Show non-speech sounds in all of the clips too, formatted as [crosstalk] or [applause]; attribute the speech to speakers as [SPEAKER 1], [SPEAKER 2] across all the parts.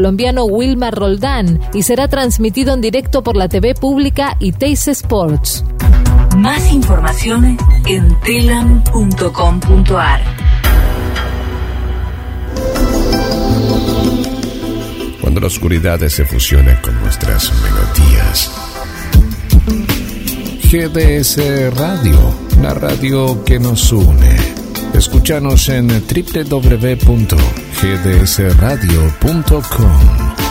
[SPEAKER 1] colombiano Wilmar Roldán y será transmitido en directo por la TV pública y Teis Sports.
[SPEAKER 2] Más información en telam.com.ar.
[SPEAKER 3] Cuando la oscuridad se fusiona con nuestras melodías. GDS Radio, la radio que nos une. Escúchanos en www.gdsradio.com.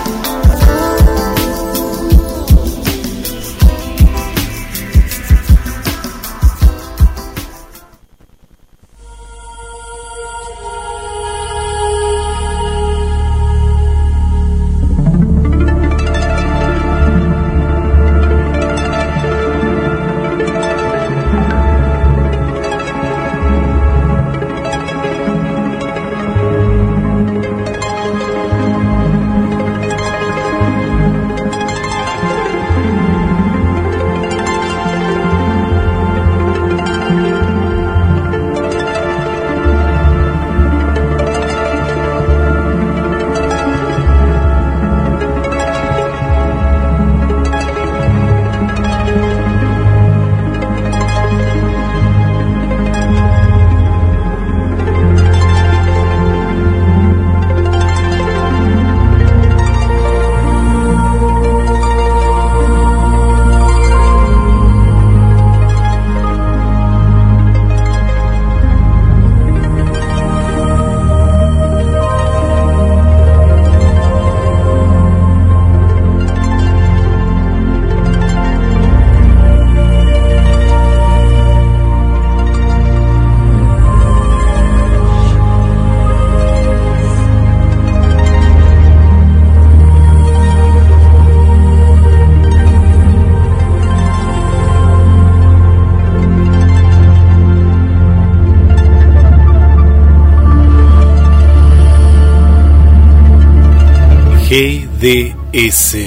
[SPEAKER 4] GDS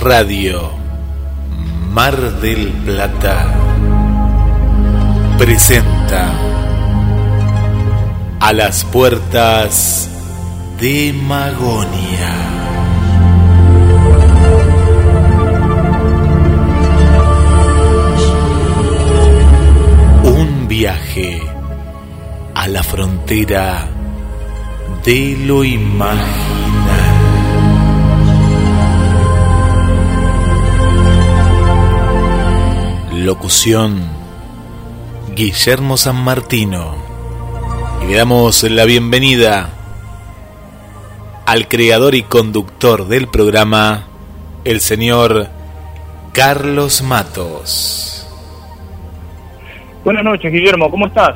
[SPEAKER 4] Radio Mar del Plata presenta a las puertas de Magonia. Un viaje a la frontera de lo imaginal. Locución Guillermo San Martino. Y le damos la bienvenida al creador y conductor del programa, el señor Carlos Matos.
[SPEAKER 5] Buenas noches, Guillermo, ¿cómo estás?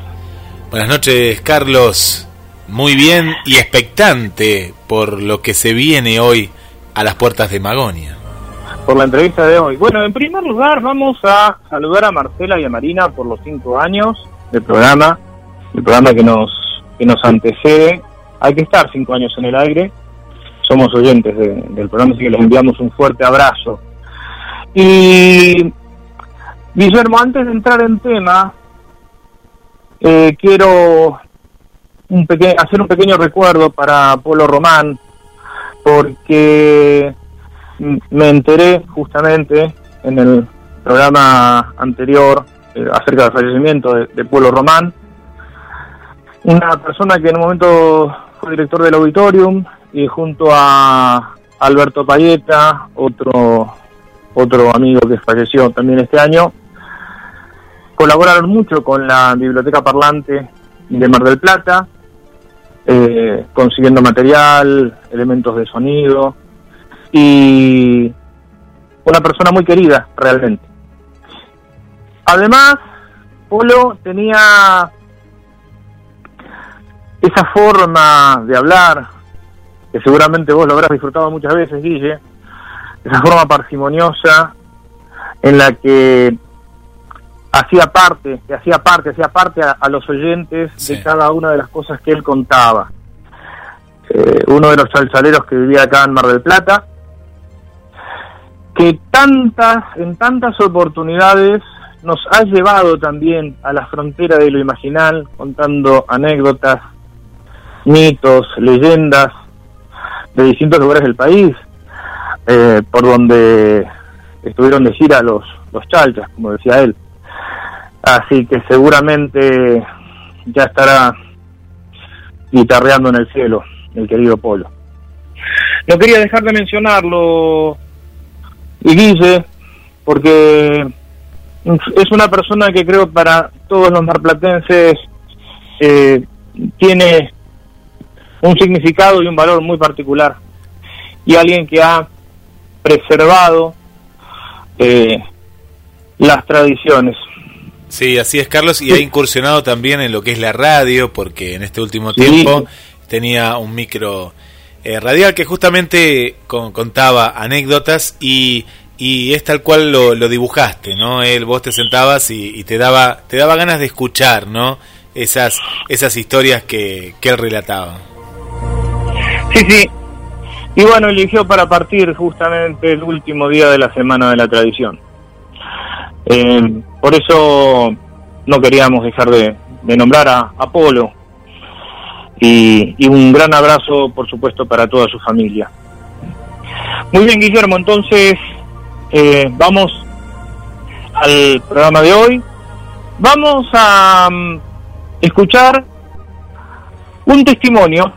[SPEAKER 4] Buenas noches, Carlos muy bien y expectante por lo que se viene hoy a las puertas de Magonia.
[SPEAKER 5] Por la entrevista de hoy. Bueno, en primer lugar vamos a saludar a Marcela y a Marina por los cinco años del programa, el programa que nos, que nos antecede. Hay que estar cinco años en el aire. Somos oyentes del programa, así que les enviamos un fuerte abrazo. Y Guillermo, antes de entrar en tema, eh, quiero un hacer un pequeño recuerdo para Polo Román, porque me enteré justamente en el programa anterior eh, acerca del fallecimiento de, de, Román, una persona que en un momento fue director del auditorium y junto a Alberto Payeta, otro, otro amigo que falleció también este año, colaboraron mucho con la Biblioteca Parlante de Mar del Plata, eh, consiguiendo material, elementos de sonido y una persona muy querida realmente. Además, Polo tenía esa forma de hablar, que seguramente vos lo habrás disfrutado muchas veces, Guille, esa forma parsimoniosa en la que hacía parte, que hacía parte, hacía parte a, los oyentes de cada una de las cosas que él contaba. Eh, uno de los salsaleros que vivía acá en Mar del Plata, que tantas, en tantas oportunidades nos ha llevado también a la frontera de lo imaginal, contando anécdotas, mitos, leyendas, de distintos lugares del país, eh, por donde estuvieron de gira los, los chalchas, como decía él. Así que seguramente ya estará guitarreando en el cielo el querido Polo. No quería dejar de mencionarlo, y Guille, porque es una persona que creo para todos los marplatenses eh, tiene un significado y un valor muy particular. Y alguien que ha preservado eh, las tradiciones.
[SPEAKER 4] Sí, así es, Carlos, y ha incursionado también en lo que es la radio, porque en este último tiempo tenía un micro eh, radial que justamente contaba anécdotas y, y es tal cual lo, dibujaste, ¿no? Él, vos te sentabas y, te daba te daba ganas de escuchar, ¿no? Esas esas historias que, que él relataba.
[SPEAKER 5] Sí, sí. Y bueno, eligió para partir justamente el último día de la Semana de la Tradición. Eh, por eso no queríamos dejar de, nombrar a Apolo. Y, un gran abrazo, por supuesto, para toda su familia. Muy bien, Guillermo, entonces eh, vamos al programa de hoy. Vamos a mm, escuchar un testimonio,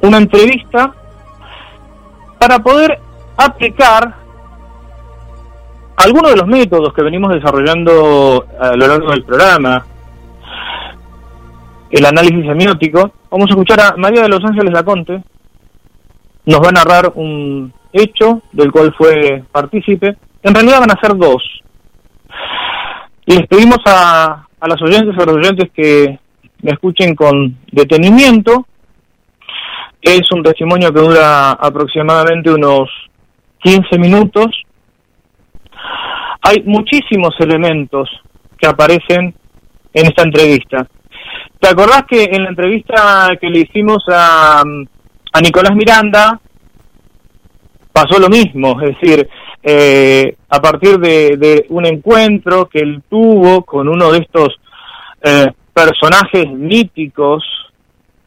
[SPEAKER 5] una entrevista, para poder aplicar algunos de los métodos que venimos desarrollando a lo largo del programa, el análisis semiótico, vamos a escuchar a María de los Ángeles Laconte, nos va a narrar un hecho del cual fue partícipe, en realidad van a ser dos. Les pedimos a, a las oyentes y a los oyentes que me escuchen con detenimiento. Es un testimonio que dura aproximadamente unos 15 minutos hay muchísimos elementos que aparecen en esta entrevista. ¿Te acordás que en la entrevista que le hicimos a, a Nicolás Miranda pasó lo mismo? Es decir, eh, a partir de, un encuentro que él tuvo con uno de estos eh, personajes míticos,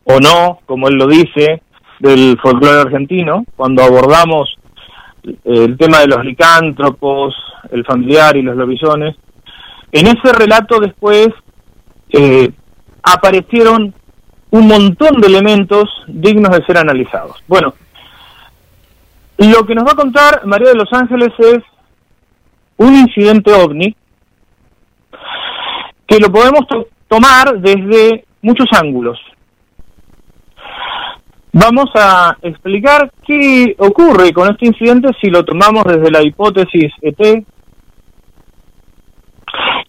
[SPEAKER 5] o no, como él lo dice, del folclore argentino, cuando abordamos el tema de los licántropos, el familiar y los lobisones. En ese relato después eh, aparecieron un montón de elementos dignos de ser analizados. Bueno, lo que nos va a contar María de los Ángeles es un incidente ovni que lo podemos tomar desde muchos ángulos. Vamos a explicar qué ocurre con este incidente si lo tomamos desde la hipótesis ET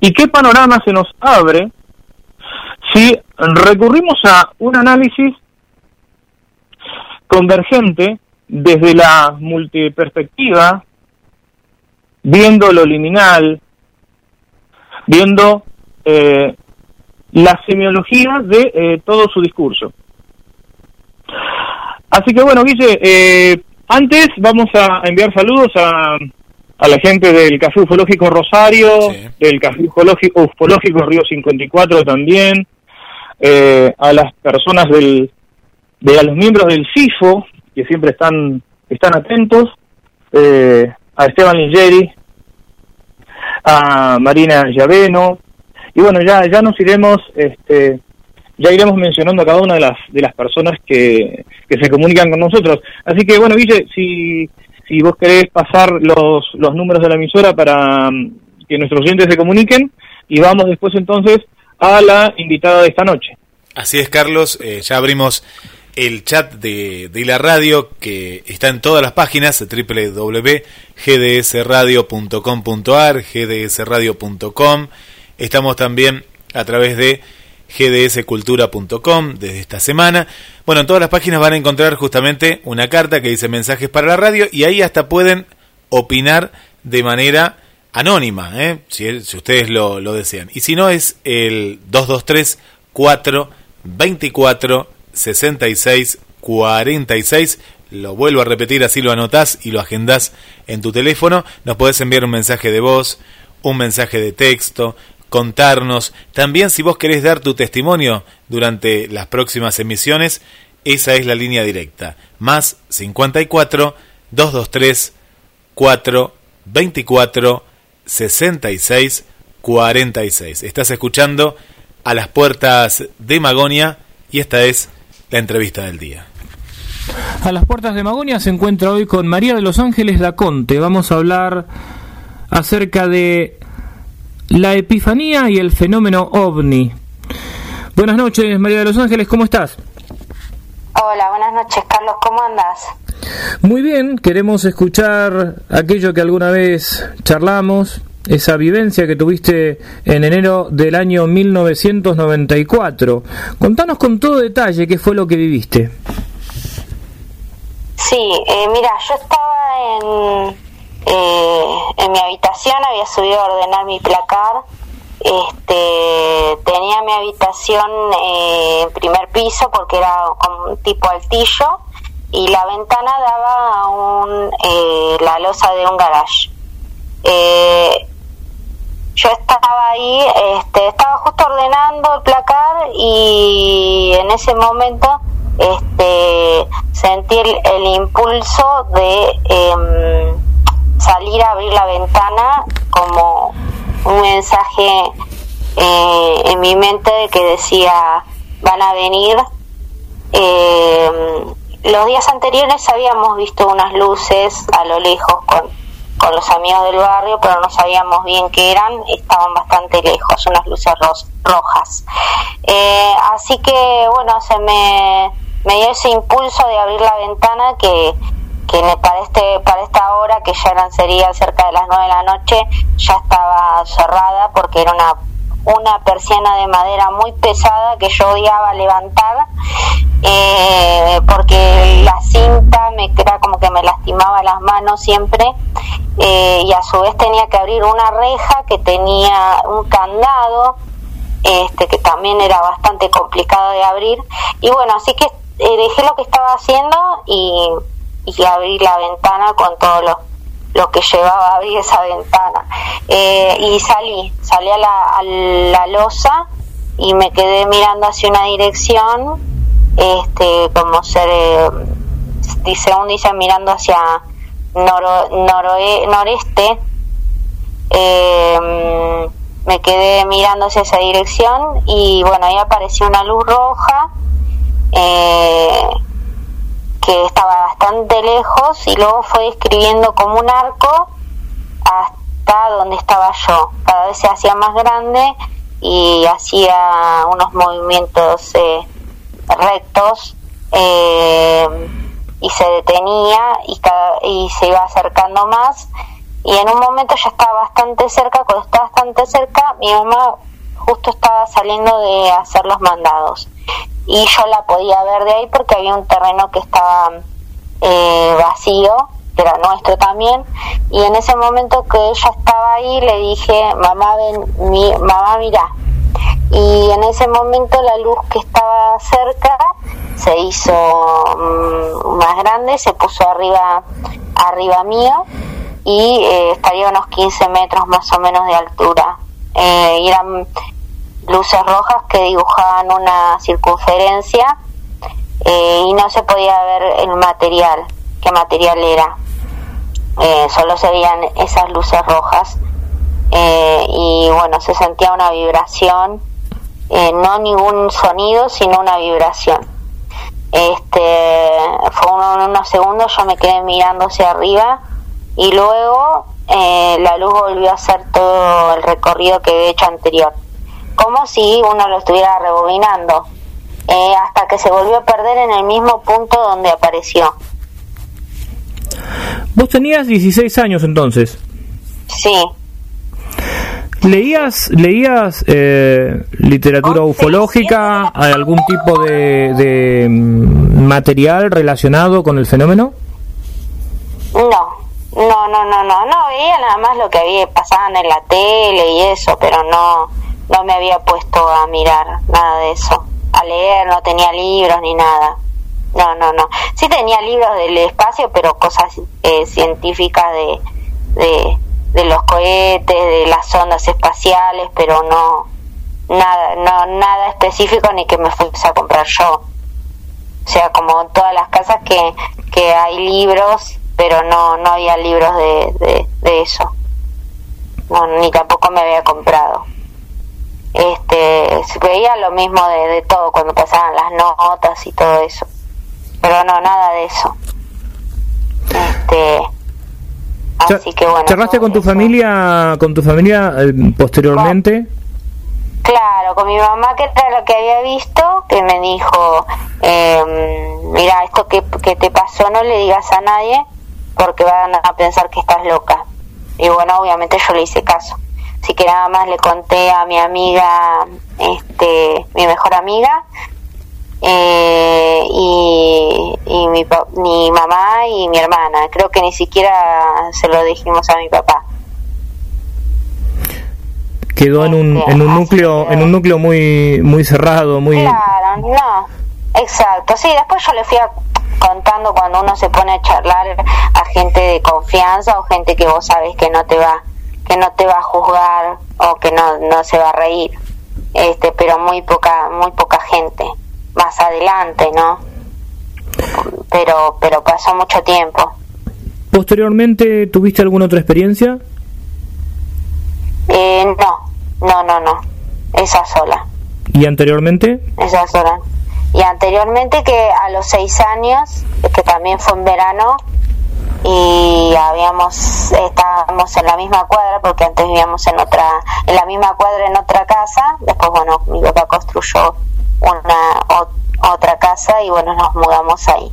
[SPEAKER 5] y qué panorama se nos abre si recurrimos a un análisis convergente desde la multiperspectiva, viendo lo liminal, viendo eh, la semiología de eh, todo su discurso. Así que bueno, Guille, eh, antes vamos a enviar saludos a, a la gente del Café Ufológico Rosario, del Café Ufológico, Ufológico Río 54 también, eh, a las personas del, de a los miembros del CIFO, que siempre están, están atentos, eh, a Esteban Lingeri, a Marina Llaveno, y bueno, ya, ya nos iremos este, ya iremos mencionando a cada una de las de las personas que, se comunican con nosotros. Así que bueno, Guille, si, si vos querés pasar los, los números de la emisora para mm, que nuestros oyentes se comuniquen y vamos después entonces a la invitada de esta noche.
[SPEAKER 4] Así es, Carlos, eh, ya abrimos el chat de, de la radio que está en todas las páginas www.gdsradio.com.ar, gdsradio.com. Estamos también a través de gdscultura.com desde esta semana. Bueno, en todas las páginas van a encontrar justamente una carta que dice mensajes para la radio y ahí hasta pueden opinar de manera anónima, ¿eh? si, ustedes lo, desean. Y si no, es el 223 424 66 46. Lo vuelvo a repetir, así lo anotás y lo agendás en tu teléfono. Nos podés enviar un mensaje de voz, un mensaje de texto, contarnos. También si vos querés dar tu testimonio durante las próximas emisiones, esa es la línea directa. Más 54 223 424 66 46. Estás escuchando a las puertas de Magonia y esta es la entrevista del día.
[SPEAKER 6] A las puertas de Magonia se encuentra hoy con María de los Ángeles Daconte. Vamos a hablar acerca de la epifanía y el fenómeno ovni. Buenas noches, María de los Ángeles, ¿cómo estás?
[SPEAKER 7] Hola, buenas noches, Carlos, ¿cómo andas?
[SPEAKER 6] Muy bien, queremos escuchar aquello que alguna vez charlamos, esa vivencia que tuviste en enero del año 1994. Contanos con todo detalle qué fue lo que viviste.
[SPEAKER 7] Sí, eh, mira, yo estaba en, eh, en mi habitación, había subido a ordenar mi placar este, tenía mi habitación eh, en primer piso porque era un tipo altillo y la ventana daba a un, eh, la losa de un garage. Eh, yo estaba ahí, este, estaba justo ordenando el placar y en ese momento este, sentí el, impulso de em, salir a abrir la ventana como un mensaje eh, en mi mente que decía van a venir. Eh, los días anteriores habíamos visto unas luces a lo lejos con, con los amigos del barrio, pero no sabíamos bien qué eran, estaban bastante lejos, unas luces rojas. Eh, así que bueno, se me, me dio ese impulso de abrir la ventana que, que para este para esta hora que ya eran sería cerca de las nueve de la noche ya estaba cerrada porque era una una persiana de madera muy pesada que yo odiaba levantar eh, porque la cinta me era como que me lastimaba las manos siempre eh, y a su vez tenía que abrir una reja que tenía un candado este que también era bastante complicado de abrir y bueno así que eh, dejé lo que estaba haciendo y y abrí la ventana con todo lo, lo que llevaba a abrir esa ventana. Eh, y salí, salí a la, a la losa y me quedé mirando hacia una dirección, este, como ser, eh, dice un dice mirando hacia noro, noreste. Eh, me quedé mirando hacia esa dirección y bueno, ahí apareció una luz roja. Eh, que estaba bastante lejos y luego fue describiendo como un arco hasta donde estaba yo. Cada vez se hacía más grande y hacía unos movimientos eh, rectos eh, y se detenía y, y se iba acercando más y en un momento ya estaba bastante cerca, cuando estaba bastante cerca mi mamá justo estaba saliendo de hacer los mandados y yo la podía ver de ahí porque había un terreno que estaba eh, vacío, que era nuestro también, y en ese momento que ella estaba ahí le dije, mamá, ven, mi, mamá, mira, y en ese momento la luz que estaba cerca se hizo mm, más grande, se puso arriba, arriba mío, y eh, estaría unos 15 metros más o menos de altura. Eh, luces rojas que dibujaban una circunferencia eh, y no se podía ver el material, qué material era. Eh, solo se veían esas luces rojas eh, y bueno, se sentía una vibración, no ningún sonido, sino una vibración. Este, fue unos segundos, yo me quedé mirando hacia arriba y luego la luz volvió a hacer todo el recorrido que había hecho anterior como si uno lo estuviera rebobinando, eh, hasta que se volvió a perder en el mismo punto donde apareció.
[SPEAKER 6] Vos tenías 16 años entonces.
[SPEAKER 7] Sí.
[SPEAKER 6] ¿Leías, leías eh, literatura ufológica, algún tipo de, de, mm, material relacionado con el fenómeno?
[SPEAKER 7] No, no, no, no, no, no, veía nada más lo que había pasado en la tele y eso, pero no, no me había puesto a mirar nada de eso, a leer, no tenía libros ni nada. No, no, no. Sí tenía libros del espacio, pero cosas eh, científicas de, de, de, los cohetes, de las ondas espaciales, pero no nada, no nada específico ni que me fuese a comprar yo. O sea, como todas las casas que, que hay libros, pero no, no había libros de, de, eso. No, ni tampoco me había comprado. Este, veía lo mismo de, de todo cuando pasaban las notas y todo eso. Pero no, nada de eso. Este,
[SPEAKER 6] así que bueno. ¿Charlaste con tu familia, con tu familia eh, posteriormente?
[SPEAKER 7] Claro, con mi mamá que era lo que había visto, que me dijo, eh, mira, esto que, que te pasó no le digas a nadie porque van a pensar que estás loca. Y bueno, obviamente yo le hice caso. Así que nada más le conté a mi amiga, este, mi mejor amiga, eh, y, y mi, mi mamá y mi hermana. Creo que ni siquiera se lo dijimos a mi papá
[SPEAKER 6] quedó en un, en un núcleo en un núcleo muy muy cerrado muy
[SPEAKER 7] claro no exacto sí después yo le fui contando cuando uno se pone a charlar a gente de confianza o gente que vos sabes que no te va que no te va a juzgar o que no, no se va a reír este pero muy poca muy poca gente más adelante no pero pero pasó mucho tiempo
[SPEAKER 6] posteriormente tuviste alguna otra experiencia
[SPEAKER 7] eh, no no, no, no. Esa sola.
[SPEAKER 6] ¿Y anteriormente?
[SPEAKER 7] Esa sola. Y anteriormente que a los seis años, que también fue en verano, y habíamos estábamos en la misma cuadra porque antes vivíamos en otra en la misma cuadra en otra casa. Después bueno mi papá construyó una otra casa y bueno nos mudamos ahí.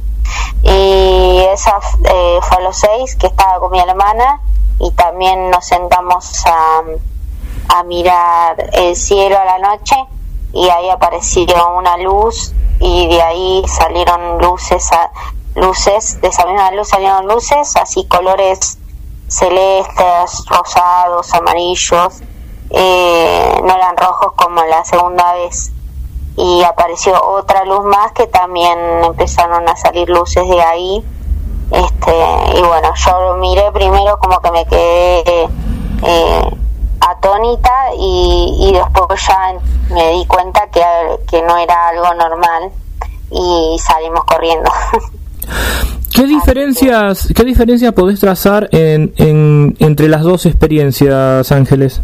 [SPEAKER 7] Y esa eh, fue a los seis que estaba con mi hermana y también nos sentamos a a mirar el cielo a la noche y ahí apareció una luz y de ahí salieron luces a, luces de esa misma luz salieron luces así colores celestes rosados amarillos eh, no eran rojos como la segunda vez y apareció otra luz más que también empezaron a salir luces de ahí este y bueno yo lo miré primero como que me quedé eh, atónita y, después ya me di cuenta que, que no era algo normal y salimos corriendo. [laughs]
[SPEAKER 6] ¿Qué diferencias, qué diferencias podés trazar en, en, entre las dos experiencias, Ángeles?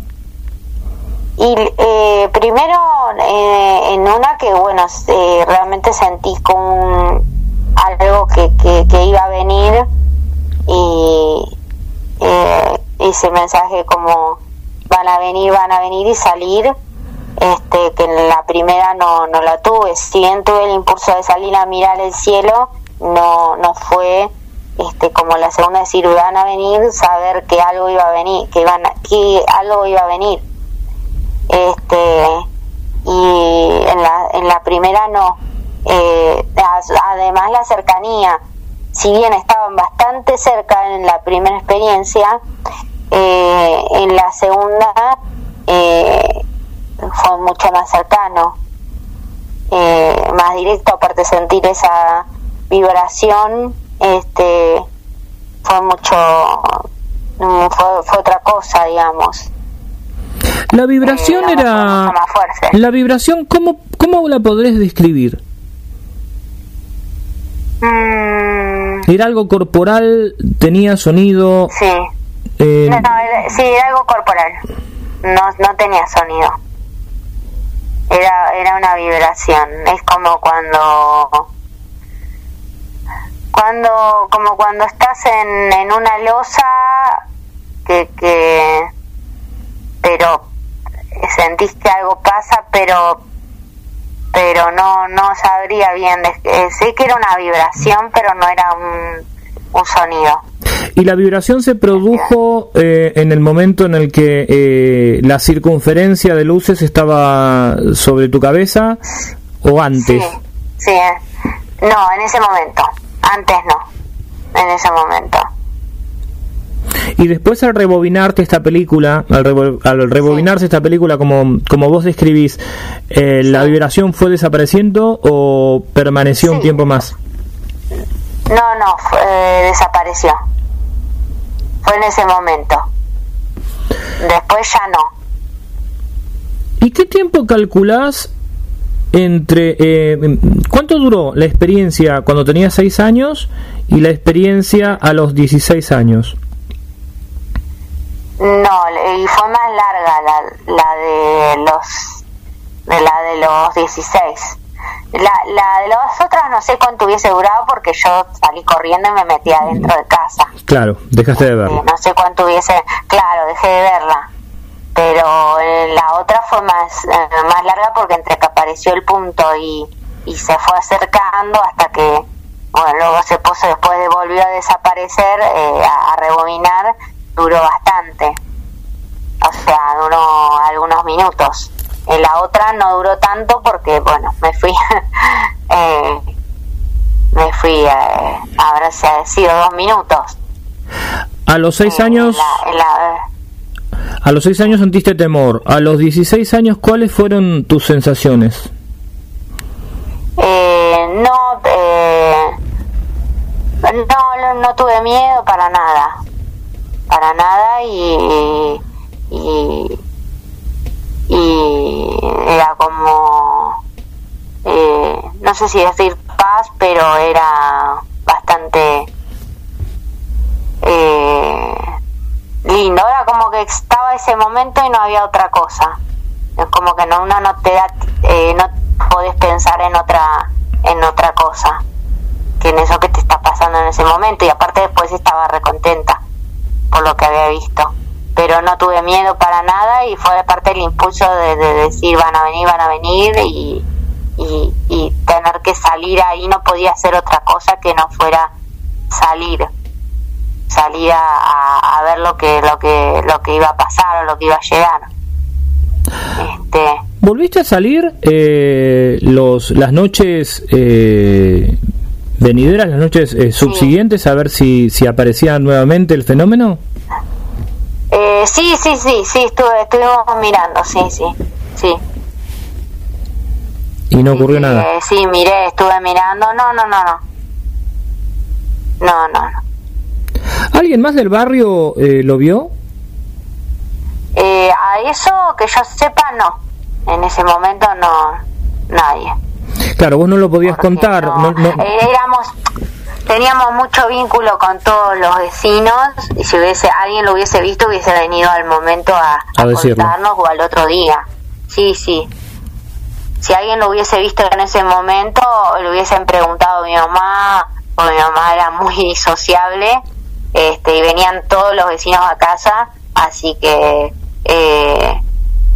[SPEAKER 7] Y eh, primero, eh, en una que, bueno, eh, realmente sentí con algo que, que, que, iba a venir y ese mensaje como van a venir, van a venir y salir, este, que en la primera no, no la tuve. Si bien tuve el impulso de salir a mirar el cielo, no, no fue este, como la segunda decir a venir, saber que algo iba a venir, que iban que algo iba a venir. Este, y en la, en la primera no. Eh, además la cercanía, si bien estaban bastante cerca en la primera experiencia, eh, en la segunda eh, fue mucho más cercano, eh, más directo, aparte sentir esa vibración, este fue mucho, mm, fue, otra cosa, digamos.
[SPEAKER 6] La vibración era... La vibración, ¿cómo, ¿cómo la podrés describir? Mm. ¿Era algo corporal? ¿Tenía sonido?
[SPEAKER 7] Sí. Eh, no, sí, era algo corporal. No, no tenía sonido. Era, era una vibración. Es como cuando cuando como cuando estás en, en una losa que, que pero sentís que algo pasa pero pero no no sabría bien eh, sé que era una vibración pero no era un, un sonido
[SPEAKER 6] ¿Y la vibración se produjo eh, en el momento en el que eh, la circunferencia de luces estaba sobre tu cabeza o antes?
[SPEAKER 7] Sí, sí. Eh. No, en ese momento. Antes no. En ese momento.
[SPEAKER 6] Y después al rebobinarte esta película, al, rebobinarse esta película como, como vos describís, ¿la vibración fue desapareciendo o permaneció un tiempo más?
[SPEAKER 7] No, no, desapareció fue en ese momento. Después ya no.
[SPEAKER 6] ¿Y qué tiempo calculás entre... Eh, ¿Cuánto duró la experiencia cuando tenía 6 años y la experiencia a los 16 años?
[SPEAKER 7] No, y fue más larga la, la de los de la de los 16. La, la de las otras no sé cuánto hubiese durado porque yo salí corriendo y me metí adentro de casa.
[SPEAKER 6] Claro, dejaste de verla.
[SPEAKER 7] no sé cuánto hubiese, claro, dejé de verla. Pero la otra fue más, eh, más larga porque entre que apareció el punto y, y se fue acercando hasta que, bueno, luego se puso, después de volvió a desaparecer, eh, a, a rebobinar, duró bastante. O sea, duró algunos minutos. En la otra no duró tanto porque, bueno, me fui, [laughs] eh, me fui, eh, habrá sido dos minutos.
[SPEAKER 6] A los seis años... a los seis años sentiste temor. A los 16 años, ¿cuáles fueron tus sensaciones?
[SPEAKER 7] Eh, no, eh, no, no, tuve miedo para nada, para nada y, y, y era como, eh, no sé si decir paz, pero era bastante eh, lindo. Era como que estaba ese momento y no había otra cosa. Es como que no, uno no te da, eh, no podés pensar en otra, en otra cosa que en eso que te está pasando en ese momento. Y aparte después estaba recontenta por lo que había visto pero no tuve miedo para nada y fue parte del impulso de, decir van a venir, van a venir y, y, tener que salir ahí no podía hacer otra cosa que no fuera salir salir a, ver lo que lo que lo que iba a pasar o lo que iba a llegar
[SPEAKER 6] este volviste a salir eh, los las noches eh, venideras las noches eh, subsiguientes a ver si si aparecía nuevamente el fenómeno
[SPEAKER 7] eh, sí, sí, sí, sí, estuve, estuvimos mirando, sí, sí, sí.
[SPEAKER 6] ¿Y no ocurrió nada?
[SPEAKER 7] Eh, sí, miré, estuve mirando, no, no, no, no. No, no, no.
[SPEAKER 6] ¿Alguien más del barrio eh, lo vio?
[SPEAKER 7] Eh, a eso que yo sepa, no. En ese momento no, nadie.
[SPEAKER 6] Claro, vos no lo podías contar. No, no,
[SPEAKER 7] eh, éramos, teníamos mucho vínculo con todos los vecinos y si hubiese alguien lo hubiese visto hubiese venido al momento a, contarnos o al otro día. Sí, sí. Si alguien lo hubiese visto en ese momento, le hubiesen preguntado a mi mamá, o mi mamá era muy [laughs] sociable, este, y venían todos los vecinos a casa, así que eh,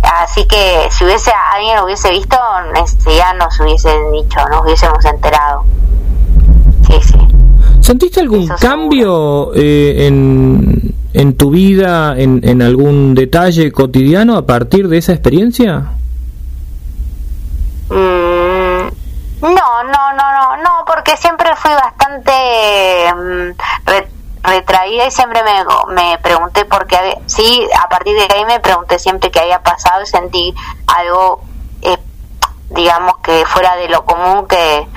[SPEAKER 7] así que si hubiese alguien lo hubiese visto, ya nos hubiesen dicho, nos hubiésemos enterado. Sí, sí.
[SPEAKER 6] ¿Sentiste algún cambio eh, en, en tu vida, en, en algún detalle cotidiano a partir de esa experiencia?
[SPEAKER 7] Mm, no, no, no, no, no, porque siempre fui bastante mm, retraída y siempre me, me pregunté por qué, sí, a partir de ahí me pregunté siempre qué había pasado y sentí algo, eh, digamos, que fuera de lo común que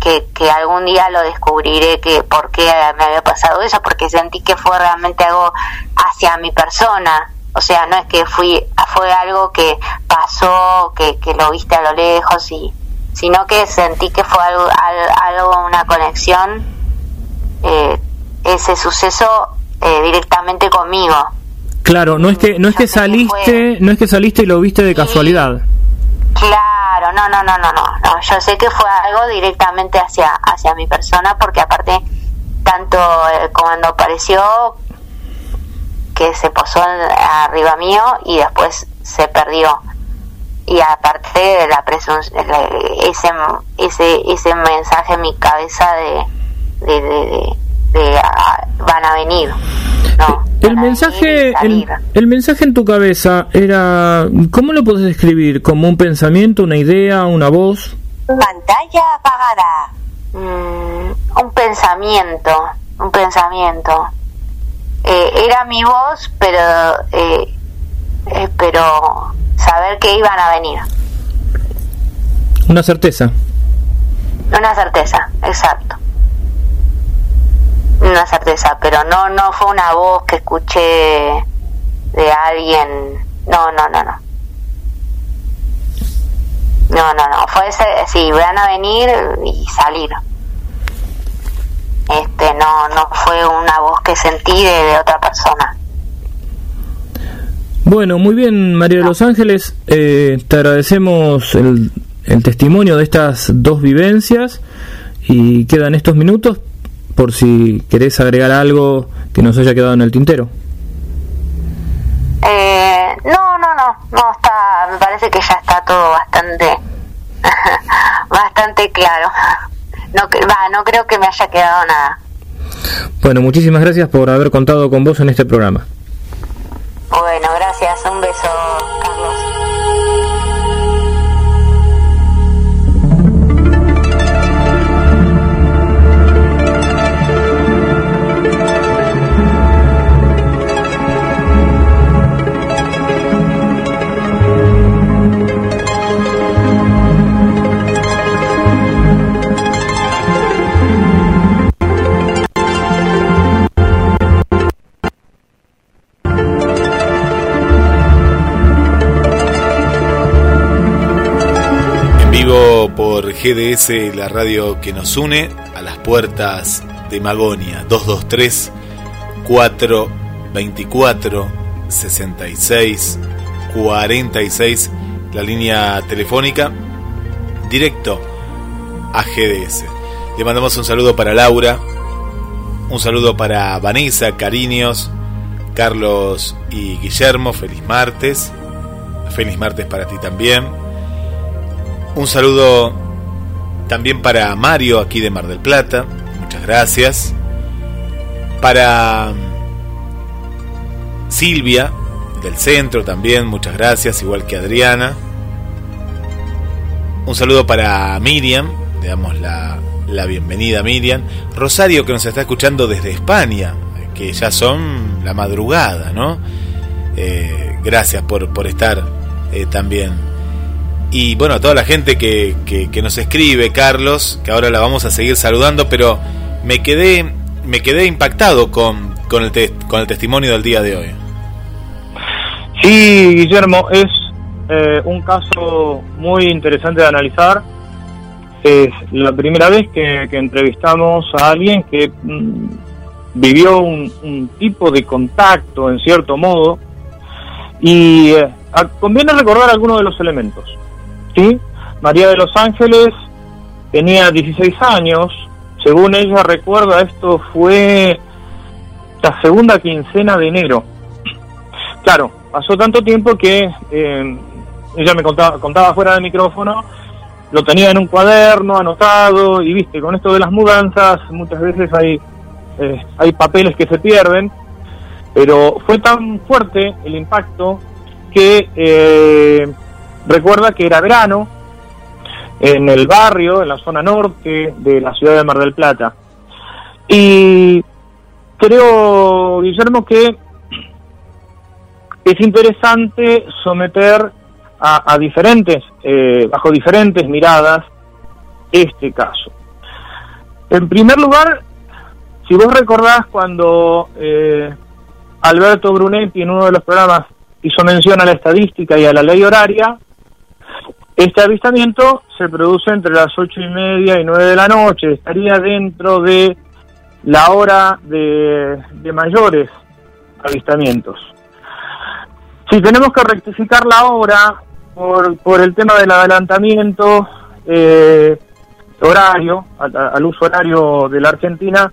[SPEAKER 7] que, algún día lo descubriré que por qué me había pasado eso, porque sentí que fue realmente algo hacia mi persona. O sea, no es que fui, fue algo que pasó, que, que lo viste a lo lejos, y, sino que sentí que fue algo, algo una conexión, eh, ese suceso eh, directamente conmigo.
[SPEAKER 6] Claro, no es que no es que saliste, no es que saliste y lo viste de casualidad.
[SPEAKER 7] Claro, no, no, no, no, no, Yo sé que fue algo directamente hacia, hacia mi persona, porque aparte, tanto eh, cuando apareció, que se posó arriba mío y después se perdió. Y aparte de la presunción, ese, ese, ese mensaje en mi cabeza de, de, de, ah, van a venir. No,
[SPEAKER 6] el mensaje, el, mensaje en tu cabeza era, ¿cómo lo puedes describir? ¿Como un pensamiento, una idea, una voz?
[SPEAKER 7] Pantalla apagada. Mm, un pensamiento, un pensamiento. Eh, era mi voz, pero, eh, eh, pero saber que iban a venir.
[SPEAKER 6] Una certeza.
[SPEAKER 7] Una certeza, exacto una certeza, pero no no fue una voz que escuché de alguien. No, no, no, no. No, no, no, fue ese, sí, van a venir y salir. Este, no, no fue una voz que sentí de, otra persona.
[SPEAKER 6] Bueno, muy bien, María de los Ángeles, eh, te agradecemos el, el testimonio de estas dos vivencias y quedan estos minutos por si querés agregar algo que nos haya quedado en el tintero.
[SPEAKER 7] Eh, no, no, no, no está, me parece que ya está todo bastante, [laughs] bastante claro. No, va, no creo que me haya quedado nada.
[SPEAKER 6] Bueno, muchísimas gracias por haber contado con vos en este programa.
[SPEAKER 7] Bueno, gracias, un beso,
[SPEAKER 4] por GDS, la radio que nos une, a las puertas de Magonia, 223 424 66 46, la línea telefónica, directo a GDS. Le mandamos un saludo para Laura, un saludo para Vanessa, cariños, Carlos y Guillermo, feliz martes, feliz martes para ti también. Un saludo también para Mario aquí de Mar del Plata, muchas gracias. Para Silvia del centro también, muchas gracias, igual que Adriana. Un saludo para Miriam, le damos la, bienvenida a Miriam. Rosario que nos está escuchando desde España, que ya son la madrugada, ¿no? Eh, gracias por, por estar eh, también y bueno, a toda la gente que, que, nos escribe, Carlos, que ahora la vamos a seguir saludando, pero me quedé, me quedé impactado con, con, el, con el testimonio del día de hoy.
[SPEAKER 5] Sí, Guillermo, es eh, un caso muy interesante de analizar. Es la primera vez que, entrevistamos a alguien que mm, vivió un, tipo de contacto, en cierto modo, y eh, conviene recordar algunos de los elementos. ¿Sí? María de los Ángeles tenía 16 años, según ella recuerda, esto fue la segunda quincena de enero. Claro, pasó tanto tiempo que eh, ella me contaba, contaba fuera del micrófono, lo tenía en un cuaderno anotado y viste, con esto de las mudanzas muchas veces hay, eh, hay papeles que se pierden, pero fue tan fuerte el impacto que eh, Recuerda que era verano en el barrio, en la zona norte de la ciudad de Mar del Plata. Y creo, Guillermo, que es interesante someter a, diferentes, eh, bajo diferentes miradas, este caso. En primer lugar, si vos recordás cuando eh, Alberto Brunetti en uno de los programas hizo mención a la estadística y a la ley horaria, este avistamiento se produce entre las ocho y media y nueve de la noche, estaría dentro de la hora de, mayores avistamientos. Si tenemos que rectificar la hora por, el tema del adelantamiento eh, horario, al, uso horario de la Argentina,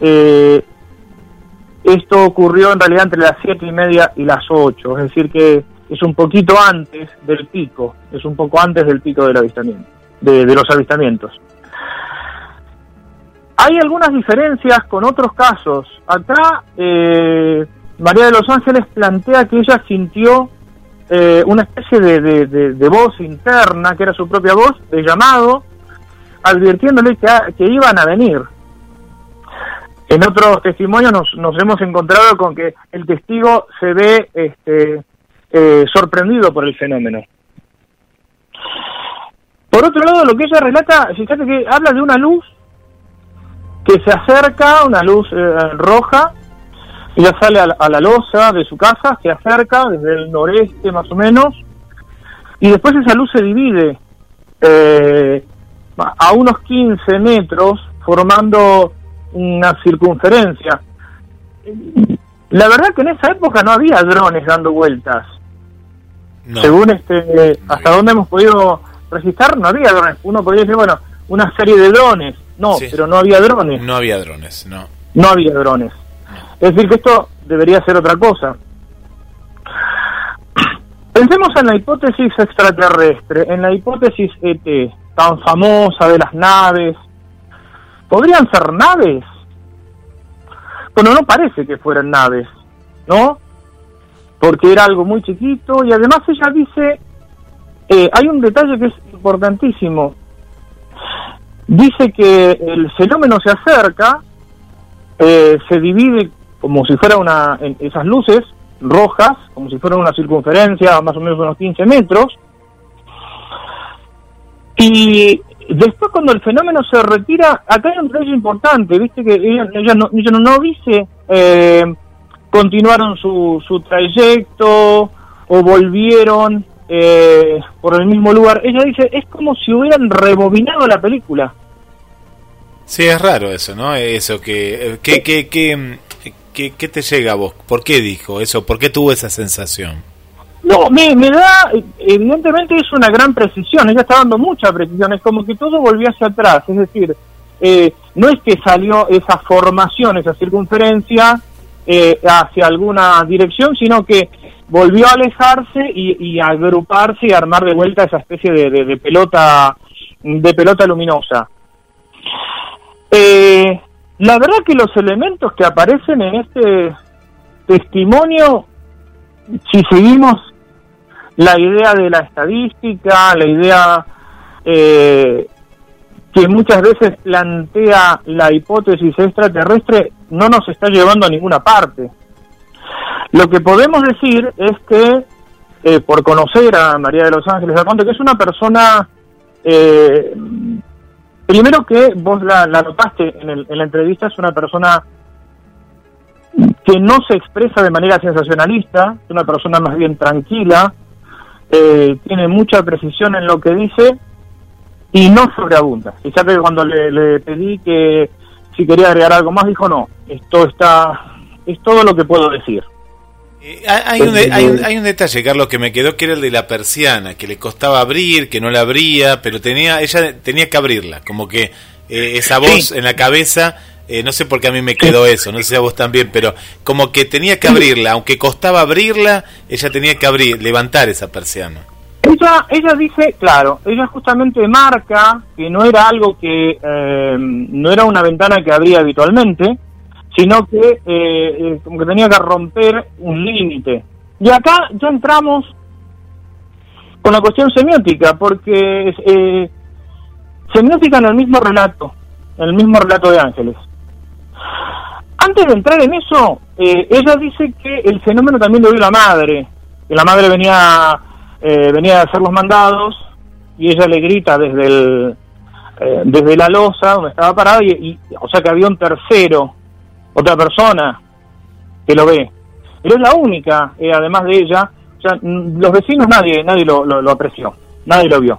[SPEAKER 5] eh, esto ocurrió en realidad entre las siete y media y las ocho, es decir que es un poquito antes del pico, es un poco antes del pico del avistamiento, de, los avistamientos. Hay algunas diferencias con otros casos. Acá eh, María de los Ángeles plantea que ella sintió eh, una especie de, voz interna, que era su propia voz, de llamado, advirtiéndole que, que iban a venir. En otros testimonios nos, nos hemos encontrado con que el testigo se ve este, eh, sorprendido por el fenómeno. Por otro lado, lo que ella relata, fíjate que habla de una luz que se acerca, una luz eh, roja, ella sale a la, losa de su casa, se acerca desde el noreste más o menos, y después esa luz se divide eh, a unos 15 metros, formando una circunferencia. La verdad que en esa época no había drones dando vueltas. Según este, hasta donde hemos podido registrar, no había drones. Uno podría decir, bueno, una serie de drones. No, pero no había drones.
[SPEAKER 4] No había drones, no.
[SPEAKER 5] No había drones. Es decir, que esto debería ser otra cosa. [clears throat] Pensemos en la hipótesis extraterrestre, en la hipótesis ET, tan famosa de las naves. ¿Podrían ser naves? Bueno, no parece que fueran naves, ¿no? Porque era algo muy chiquito y además ella dice, eh, hay un detalle que es importantísimo. Dice que el fenómeno se acerca, eh, se divide como si fuera una, esas luces rojas, como si fuera una circunferencia más o menos unos 15 metros, y después cuando el fenómeno se retira, acá hay un detalle importante, viste que ella, no, no, dice eh, continuaron su, su trayecto o volvieron eh, por el mismo lugar, ella dice es como si hubieran rebobinado la película.
[SPEAKER 4] Sí, es raro eso, ¿no? Eso que, que, que, que ¿Qué, te llega a vos? ¿Por qué dijo eso? ¿Por qué tuvo esa sensación?
[SPEAKER 5] No, me, me da, evidentemente es una gran precisión, ella está dando mucha precisión, es como que todo volvió hacia atrás, es decir, eh, no es que salió esa formación, esa circunferencia eh, hacia alguna dirección, sino que volvió a alejarse y, agruparse y armar de vuelta esa especie de, de, de pelota de pelota luminosa. Eh, la verdad que los elementos que aparecen en este testimonio, si seguimos la idea de la estadística, la idea eh, que muchas veces plantea la hipótesis extraterrestre, no nos está llevando a ninguna parte. Lo que podemos decir es que, eh, por conocer a María de los Ángeles Aconte, que es una persona eh, Primero que vos la, notaste en, la entrevista, es una persona que no se expresa de manera sensacionalista, es una persona más bien tranquila, eh, tiene mucha precisión en lo que dice y no sobreabunda. Fíjate que cuando le, pedí que si quería agregar algo más, dijo no, esto está, es todo lo que puedo decir.
[SPEAKER 4] Eh, hay, un, hay, un, detalle, Carlos, que me quedó que era el de la persiana, que le costaba abrir, que no la abría, pero tenía ella tenía que abrirla, como que eh, esa voz en la cabeza, eh, no sé por qué a mí me quedó eso, no sé si a vos también, pero como que tenía que abrirla, aunque costaba abrirla, ella tenía que abrir, levantar esa persiana.
[SPEAKER 5] Ella, ella dice, claro, ella justamente marca que no era algo que, no era una ventana que abría habitualmente, sino que eh, eh, como que tenía que romper un límite. Y acá ya entramos con la cuestión semiótica, porque eh, semiótica en el mismo relato, en el mismo relato de Ángeles. Antes de entrar en eso, eh, ella dice que el fenómeno también lo vio la madre, que la madre venía, venía a hacer los mandados y ella le grita desde el, desde la losa donde estaba parada, y, o sea que había un tercero otra persona que lo ve. Pero es la única, eh, además de ella, o sea, los vecinos nadie, nadie lo, lo, apreció, nadie lo vio.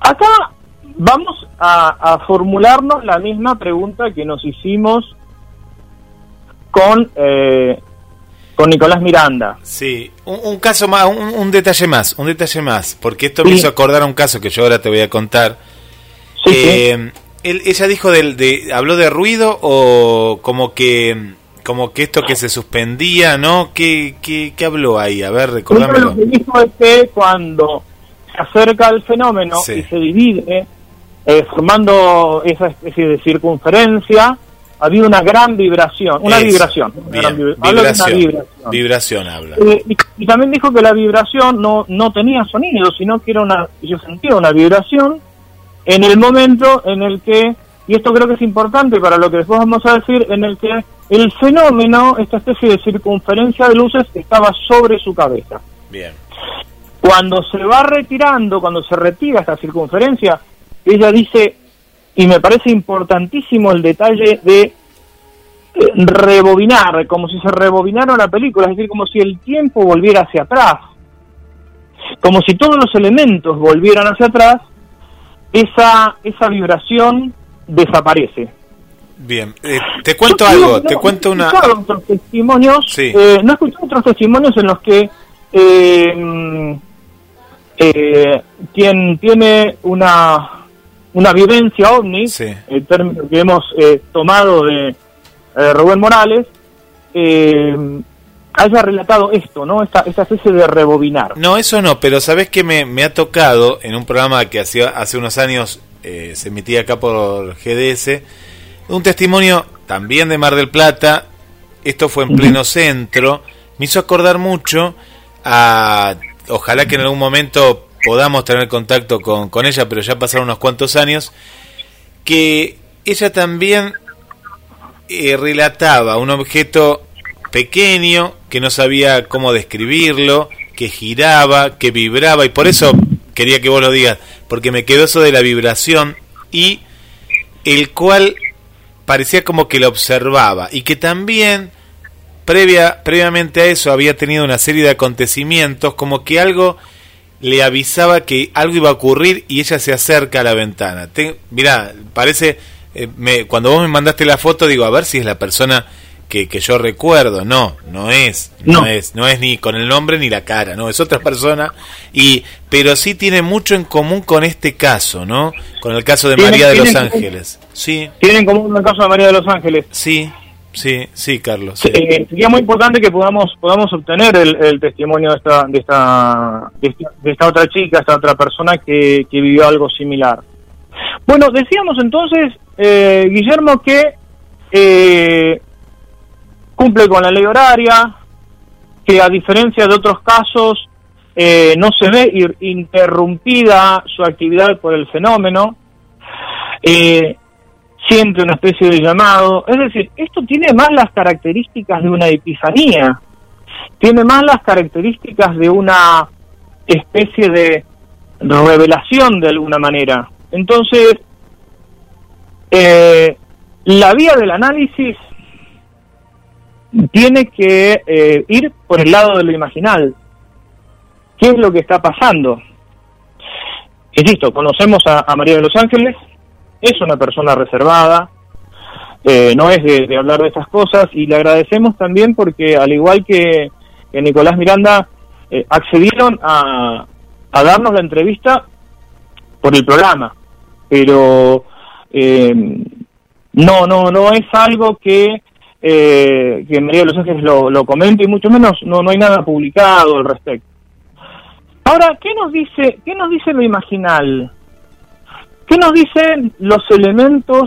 [SPEAKER 5] Acá vamos a, formularnos la misma pregunta que nos hicimos con eh, con Nicolás Miranda.
[SPEAKER 4] Sí, un, caso más, un, detalle más, un detalle más, porque esto me hizo acordar a un caso que yo ahora te voy a contar. Sí, eh, ella dijo del, de, habló de ruido o como que como que esto que se suspendía, ¿no? ¿Qué, qué, qué habló ahí? A ver, recordámelo.
[SPEAKER 5] Lo que dijo es que cuando se acerca el fenómeno y se divide, eh, formando esa especie de circunferencia, había una gran vibración, una vibración.
[SPEAKER 4] vibración, vibración. habla.
[SPEAKER 5] Eh, y, también dijo que la vibración no, no tenía sonido, sino que era una, yo sentía una vibración en el momento en el que, y esto creo que es importante para lo que después vamos a decir, en el que el fenómeno, esta especie de circunferencia de luces, estaba sobre su cabeza.
[SPEAKER 4] Bien.
[SPEAKER 5] Cuando se va retirando, cuando se retira esta circunferencia, ella dice, y me parece importantísimo el detalle de eh, rebobinar, como si se rebobinara la película, es decir, como si el tiempo volviera hacia atrás. como si todos los elementos volvieran hacia atrás, esa, esa vibración desaparece.
[SPEAKER 4] Bien, eh, te cuento algo, te cuento una...
[SPEAKER 5] Otros testimonios, eh, no he escuchado otros testimonios en los que eh, eh, quien tiene una, una vivencia ovni, el término que hemos eh, tomado de Rubén Morales, haya relatado esto, ¿no? Esta, esta especie de rebobinar.
[SPEAKER 4] No, eso no, pero sabes que me, me ha tocado en un programa que hacía, hace unos años se emitía acá por GDS, un testimonio también de Mar del Plata, esto fue en pleno centro, me hizo acordar mucho a, ojalá que en algún momento podamos tener contacto con, con ella, pero ya pasaron unos cuantos años, que ella también eh, relataba un objeto pequeño que no sabía cómo describirlo, que giraba, que vibraba, y por eso quería que vos lo digas, porque me quedó eso de la vibración y el cual parecía como que lo observaba y que también previa, previamente a eso había tenido una serie de acontecimientos como que algo le avisaba que algo iba a ocurrir y ella se acerca a la ventana. mirá, parece, eh, me, cuando vos me mandaste la foto digo, a ver si es la persona que, que yo recuerdo. No, no es, no, es, no es ni con el nombre ni la cara, no, es otra persona. Y, pero sí tiene mucho en común con este caso, ¿no? Con el caso de María de los Ángeles. Sí.
[SPEAKER 5] Tienen como el caso de María de los Ángeles.
[SPEAKER 4] Sí, sí, sí, Carlos.
[SPEAKER 5] Eh, sería muy importante que podamos podamos obtener el, testimonio de esta, de esta de esta otra chica, esta otra persona que, vivió algo similar. Bueno, decíamos entonces, eh, Guillermo, que eh, cumple con la ley horaria, que a diferencia de otros casos no se ve interrumpida su actividad por el fenómeno. Eh, siente una especie de llamado. Es decir, esto tiene más las características de una epifanía, tiene más las características de una especie de revelación de alguna manera. Entonces, eh, la vía del análisis tiene que eh, ir por el lado de lo imaginal. ¿Qué es lo que está pasando? Insisto, conocemos a María de los Ángeles, es una persona reservada, eh, no es de, hablar de estas cosas y le agradecemos también porque al igual que, Nicolás Miranda eh, accedieron a, darnos la entrevista por el programa, pero eh, no, no, no es algo que, que María de los Ángeles lo, lo comente y mucho menos no, no hay nada publicado al respecto. Ahora, ¿qué nos dice, qué nos dice lo imaginal? ¿Qué nos dicen los elementos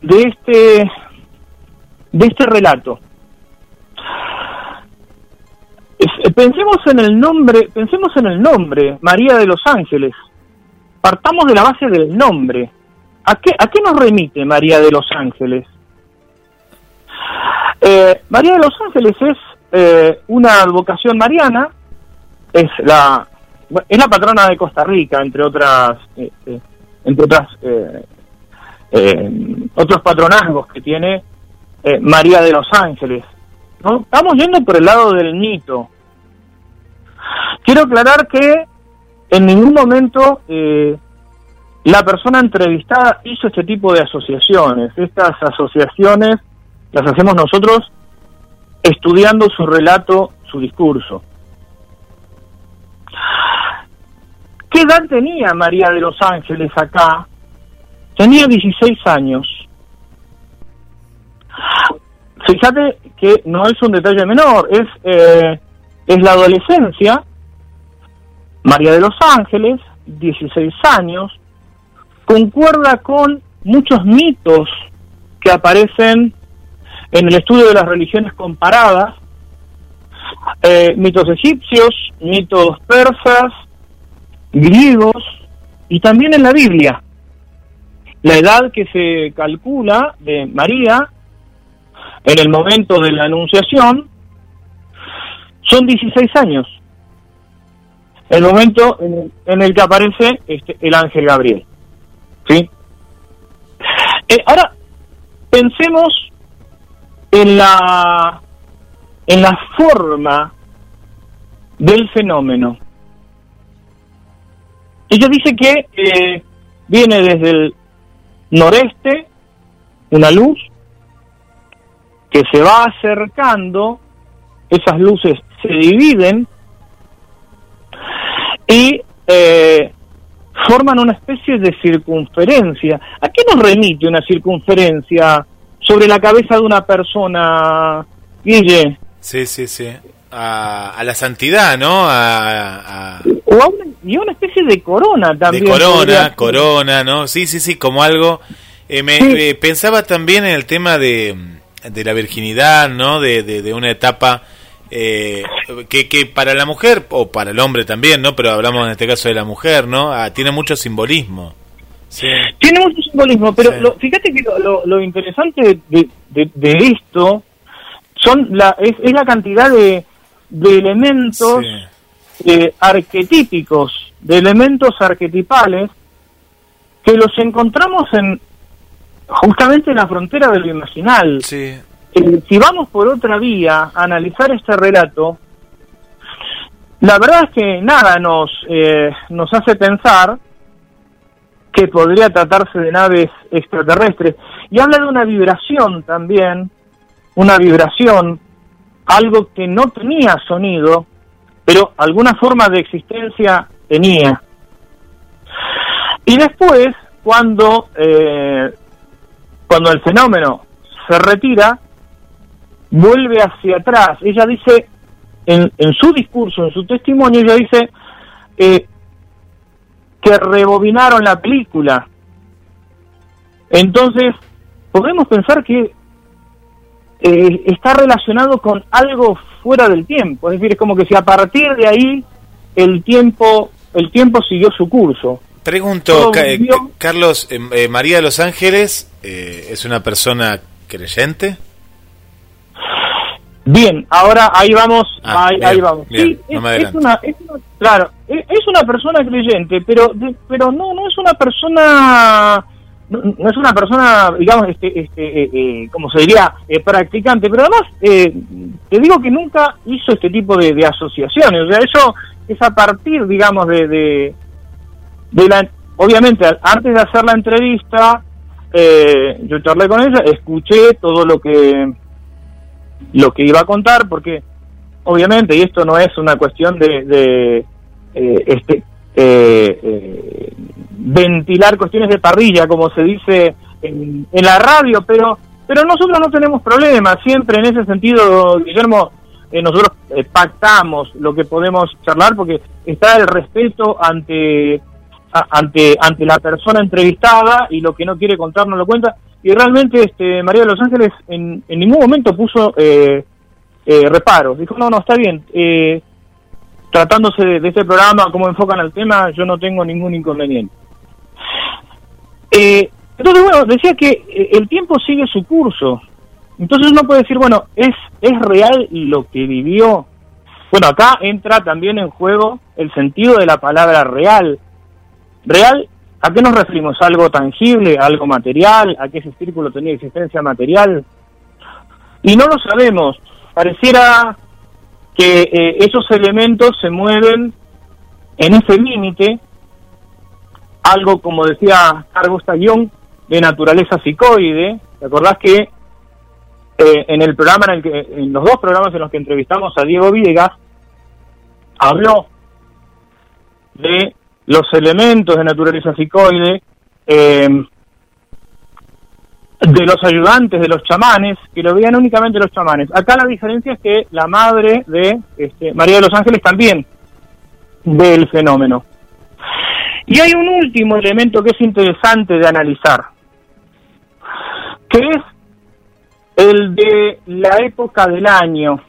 [SPEAKER 5] de este de este relato? Pensemos en el nombre, pensemos en el nombre, María de los Ángeles. Partamos de la base del nombre. ¿A qué, a qué nos remite María de los Ángeles? Eh, María de los Ángeles es eh, una advocación mariana, es la, es la patrona de Costa Rica, entre otras eh, entre otras eh, eh, otros patronazgos que tiene eh, María de los Ángeles. ¿no? Estamos yendo por el lado del mito. Quiero aclarar que en ningún momento la persona entrevistada hizo este tipo de asociaciones. Estas asociaciones las hacemos nosotros estudiando su relato, su discurso. ¿Qué edad tenía María de los Ángeles acá? Tenía 16 años. Fíjate que no es un detalle menor, es, eh, es la adolescencia. María de los Ángeles, 16 años, concuerda con muchos mitos que aparecen en el estudio de las religiones comparadas, eh, mitos egipcios, mitos persas, griegos y también en la Biblia. La edad que se calcula de María en el momento de la anunciación son 16 años. El momento en el, que aparece este, el ángel Gabriel. ¿Sí? Eh, ahora, pensemos en la, en la forma del fenómeno. Ella dice que eh, viene desde el noreste una luz que se va acercando, esas luces se dividen y eh, forman una especie de circunferencia. ¿A qué nos remite una circunferencia sobre la cabeza de una persona, Guille?
[SPEAKER 4] Sí, sí, sí. A, la santidad, ¿no? A,
[SPEAKER 5] O una, y una especie de corona también.
[SPEAKER 4] De corona, corona, ¿no? Sí, sí, sí, como algo... Eh, me, eh, pensaba también en el tema de, de la virginidad, ¿no? De, de, una etapa eh, que, que para la mujer, o para el hombre también, ¿no? Pero hablamos en este caso de la mujer, ¿no? Ah, tiene mucho simbolismo.
[SPEAKER 5] Sí. Tiene mucho simbolismo, pero fíjate que lo, lo, interesante de, de, esto son la, es, es la cantidad de, de elementos eh, arquetípicos, de elementos arquetipales, que los encontramos en justamente en la frontera de lo imaginal. Eh, si vamos por otra vía a analizar este relato, la verdad es que nada nos, eh, nos hace pensar que podría tratarse de naves extraterrestres. Y habla de una vibración también, una vibración, algo que no tenía sonido, pero alguna forma de existencia tenía. Y después, cuando, eh, cuando el fenómeno se retira, vuelve hacia atrás. Ella dice, en, en su discurso, en su testimonio, ella dice eh, que rebobinaron la película. Entonces, podemos pensar que eh, está relacionado con algo fuera del tiempo, es decir, es como que si a partir de ahí el tiempo el tiempo siguió su curso.
[SPEAKER 4] Pregunto, Carlos, eh, eh, María de los Ángeles es una persona creyente.
[SPEAKER 5] Bien, ahora ahí vamos, ah, ahí, vamos. sí, es, una, claro, es, una persona creyente, pero pero no no es una persona no, es una persona, digamos, este, este, eh, eh como se diría, eh, practicante, pero además eh, te digo que nunca hizo este tipo de, asociaciones, o sea, eso es a partir, digamos, de, de, de la, obviamente, antes de hacer la entrevista, yo charlé con ella, escuché todo lo que, lo que iba a contar, porque obviamente, y esto no es una cuestión de, de este, eh, ventilar cuestiones de parrilla, como se dice en, la radio, pero pero nosotros no tenemos problemas, siempre en ese sentido, Guillermo, eh, nosotros eh, pactamos lo que podemos charlar porque está el respeto ante ante ante la persona entrevistada y lo que no quiere contar no lo cuenta. Y realmente este María de los Ángeles en, en ningún momento puso eh, reparos. Dijo no no está bien tratándose de, este programa cómo enfocan el tema yo no tengo ningún inconveniente eh, entonces, bueno, decía que eh, el tiempo sigue su curso. Entonces uno puede decir, bueno, ¿es, ¿es real lo que vivió? Bueno, acá entra también en juego el sentido de la palabra real. ¿Real? ¿A qué nos referimos? ¿Algo tangible? ¿Algo material? ¿A qué ese círculo tenía existencia material? Y no lo sabemos. Pareciera que eh, esos elementos se mueven en ese límite algo, como decía Carl Gustav de naturaleza psicoide. ¿Te acordás que eh, en el programa, en, el que, en los dos programas en los que entrevistamos a Diego Villegas, habló de los elementos de naturaleza psicoide, em, de los ayudantes, de los chamanes, que lo veían únicamente los chamanes. Acá la diferencia es que la madre de este, María de los Ángeles también ve el fenómeno. Y hay un último elemento que es interesante de analizar, que es el de la época del año.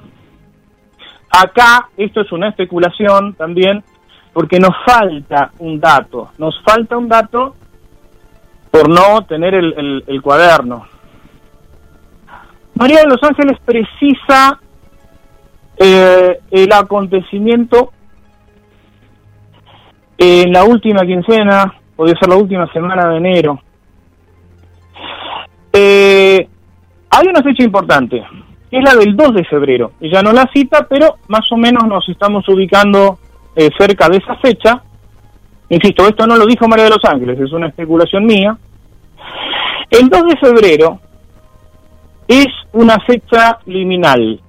[SPEAKER 5] Acá esto es una especulación también, porque nos falta un dato, nos falta un dato por no tener el, cuaderno. María de los Ángeles precisa eh, el acontecimiento en la última quincena, podría ser la última semana de enero. Eh, hay una fecha importante, que es la del 2 de febrero. Ella no la cita, pero más o menos nos estamos ubicando eh, cerca de esa fecha. Insisto, esto no lo dijo María de los Ángeles, es una especulación mía, el 2 de febrero es una fecha liminal.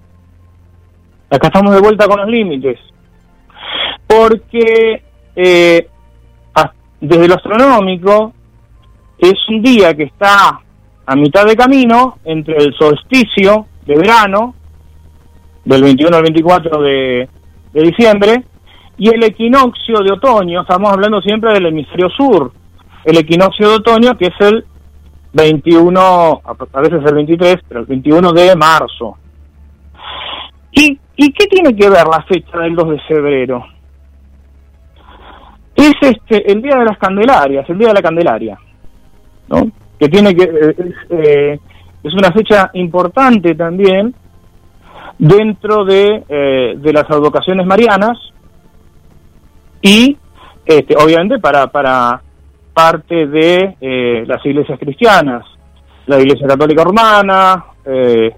[SPEAKER 5] Acá estamos de vuelta con los límites. Porque eh, desde lo astronómico es un día que está a mitad de camino entre el solsticio de verano, del 21 al 24 de, de diciembre, y el equinoccio de otoño, estamos hablando siempre del hemisferio sur, el equinoccio de otoño que es el 21, a veces el 23, pero el 21 de marzo. ¿Y, ¿Y qué tiene que ver la fecha del 2 de febrero? Es este el Día de las Candelarias, el Día de la Candelaria, ¿no? que tiene que es, eh, es una fecha importante también dentro de, eh, de las advocaciones marianas y este, obviamente para, para parte de eh, las iglesias cristianas, la iglesia católica romana, eh,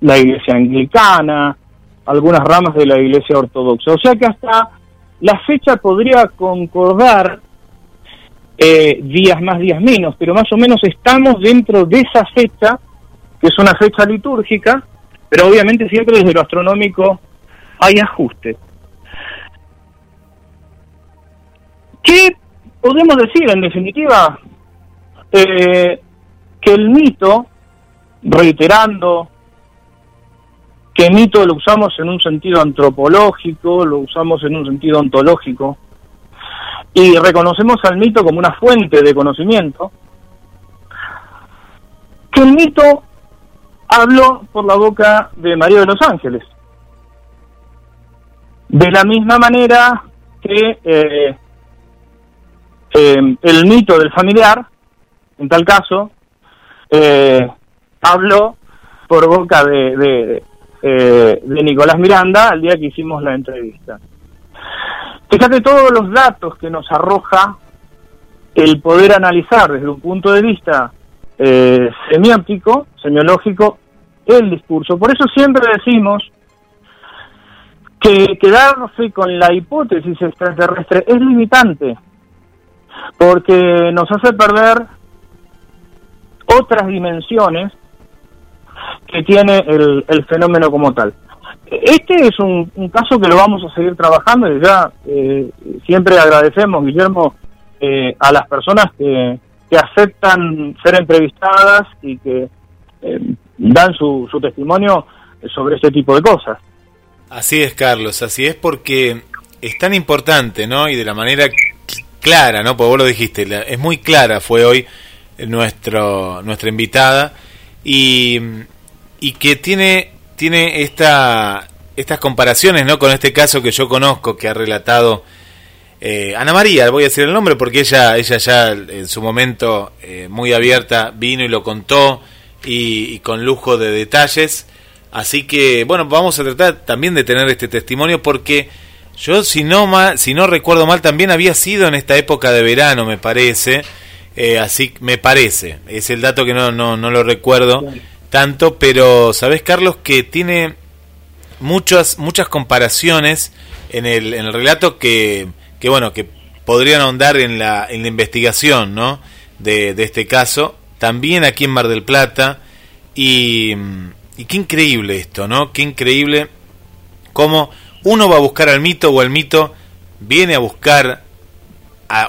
[SPEAKER 5] la iglesia anglicana, algunas ramas de la iglesia ortodoxa. O sea que hasta la fecha podría concordar eh, días más, días menos, pero más o menos estamos dentro de esa fecha, que es una fecha litúrgica, pero obviamente siempre desde lo astronómico hay ajustes. ¿Qué podemos decir, en definitiva, eh, que el mito, reiterando que mito lo usamos en un sentido antropológico, lo usamos en un sentido ontológico, y reconocemos al mito como una fuente de conocimiento, que el mito habló por la boca de María de los Ángeles. De la misma manera que eh, eh, el mito del familiar, en tal caso, eh, habló por boca de, de, eh, de Nicolás Miranda al día que hicimos la entrevista. Fíjate todos los datos que nos arroja el poder analizar desde un punto de vista eh, semiótico, semiológico, el discurso. Por eso siempre decimos que quedarse con la hipótesis extraterrestre es limitante porque nos hace perder otras dimensiones que tiene el, el fenómeno como tal. Este es un, caso que lo vamos a seguir trabajando y ya eh, siempre agradecemos, Guillermo, eh, a las personas que, que, aceptan ser entrevistadas y que eh, dan su, su testimonio sobre este tipo de cosas.
[SPEAKER 4] Así es, Carlos, así es porque es tan importante, ¿no? Y de la manera clara, ¿no? Porque vos lo dijiste, es muy clara fue hoy nuestro, nuestra invitada y, y que tiene, tiene esta, estas comparaciones, ¿no? Con este caso que yo conozco que ha relatado eh, Ana María, voy a decir el nombre porque ella, ella ya en su momento eh, muy abierta vino y lo contó y con lujo de detalles. Así que, bueno, vamos a tratar también de tener este testimonio porque yo, si no, mal, si no recuerdo mal, también había sido en esta época de verano, me parece. Eh, así me parece. Es el dato que no, no, no lo recuerdo tanto, pero sabes, Carlos, que tiene muchas, muchas comparaciones en el, en el relato que, que, bueno, que podrían ahondar en la, en la investigación, ¿no? De, de este caso. También aquí en Mar del Plata. Y, y qué increíble esto, ¿no? Qué increíble cómo uno va a buscar al mito o el mito viene a buscar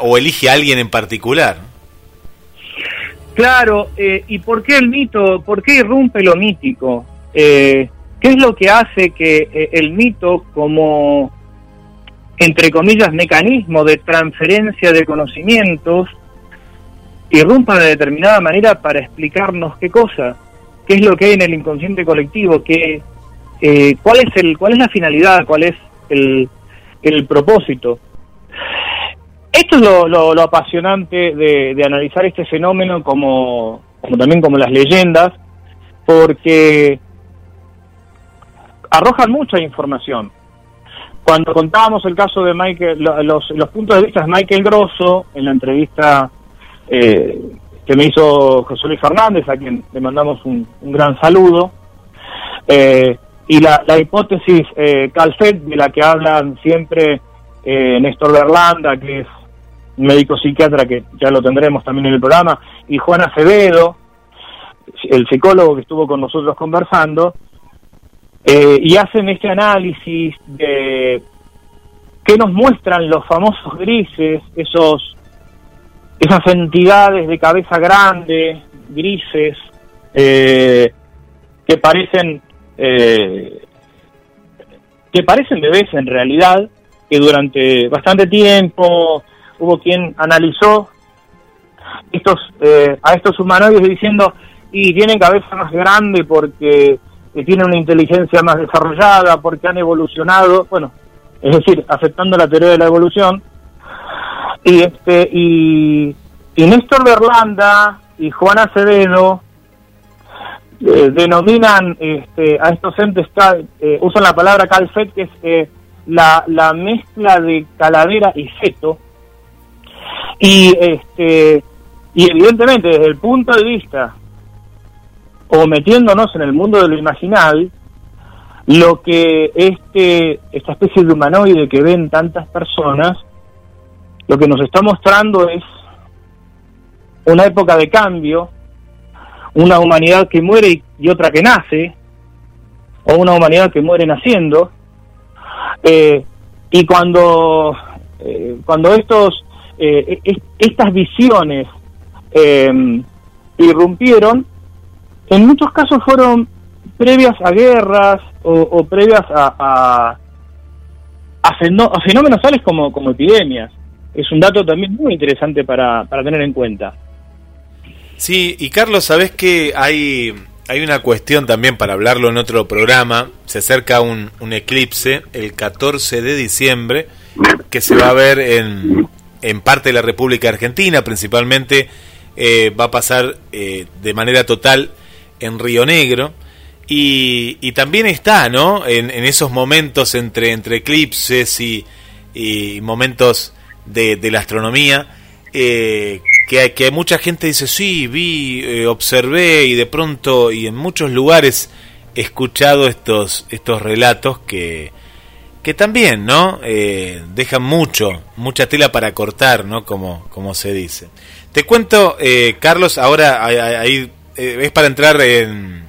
[SPEAKER 4] o elige a alguien en particular.
[SPEAKER 5] Claro, eh, ¿y por qué el mito? ¿Por qué irrumpe lo mítico? Eh, ¿Qué es lo que hace que eh, el mito como, entre comillas, mecanismo de transferencia de conocimientos irrumpa de determinada manera para explicarnos qué cosa? ¿Qué es lo que hay en el inconsciente colectivo? ¿Qué, eh, cuál es el cuál es la finalidad cuál es el, el propósito esto es lo, lo, apasionante de, de, analizar este fenómeno como, como también como las leyendas porque arrojan mucha información. Cuando contábamos el caso de Michael los, los puntos de vista de Michael Grosso en la entrevista eh, que me hizo José Luis Fernández a quien le mandamos un, un gran saludo eh, y la, la hipótesis eh, Calfet, de la que hablan siempre eh, Néstor Berlanda, que es médico psiquiatra que ya lo tendremos también en el programa, y Juan Acevedo, el psicólogo que estuvo con nosotros conversando, eh, y hacen este análisis de qué nos muestran los famosos grises, esos esas entidades de cabeza grande, grises, eh, que parecen eh, que parecen bebés en realidad, que durante bastante tiempo hubo quien analizó estos eh, a estos humanoides diciendo y tienen cabeza más grande porque tienen una inteligencia más desarrollada, porque han evolucionado, bueno, es decir, aceptando la teoría de la evolución. Y este y, y Néstor Berlanda y Juan Acevedo eh, denominan este, a estos entes, eh, usan la palabra calfet, que es eh, la, la mezcla de calavera y feto. Y, este, y evidentemente, desde el punto de vista, o metiéndonos en el mundo de lo imaginal, lo que este, esta especie de humanoide que ven tantas personas, lo que nos está mostrando es una época de cambio, una humanidad que muere y, otra que nace, o una humanidad que muere naciendo, eh, y cuando, eh, cuando estos, eh, estas visiones irrumpieron, en muchos casos fueron previas a guerras o, previas a, a, fenómenos tales como, como epidemias. Es un dato también muy interesante para, para tener en cuenta.
[SPEAKER 4] Sí, y Carlos, sabes que hay, hay una cuestión también para hablarlo en otro programa. Se acerca un, un eclipse el 14 de diciembre que se va a ver en, en parte de la República Argentina, principalmente eh, va a pasar eh, de manera total en Río Negro. Y, y también está, ¿no? En, en, esos momentos entre, entre eclipses y, y momentos de, de la astronomía, eh, que, que mucha gente dice, sí, vi, eh, observé y de pronto, y en muchos lugares he escuchado estos, estos relatos que, que también, ¿no? Eh, dejan mucho, mucha tela para cortar, ¿no? Como, como se dice. Te cuento, eh, Carlos, ahora ahí es para entrar en...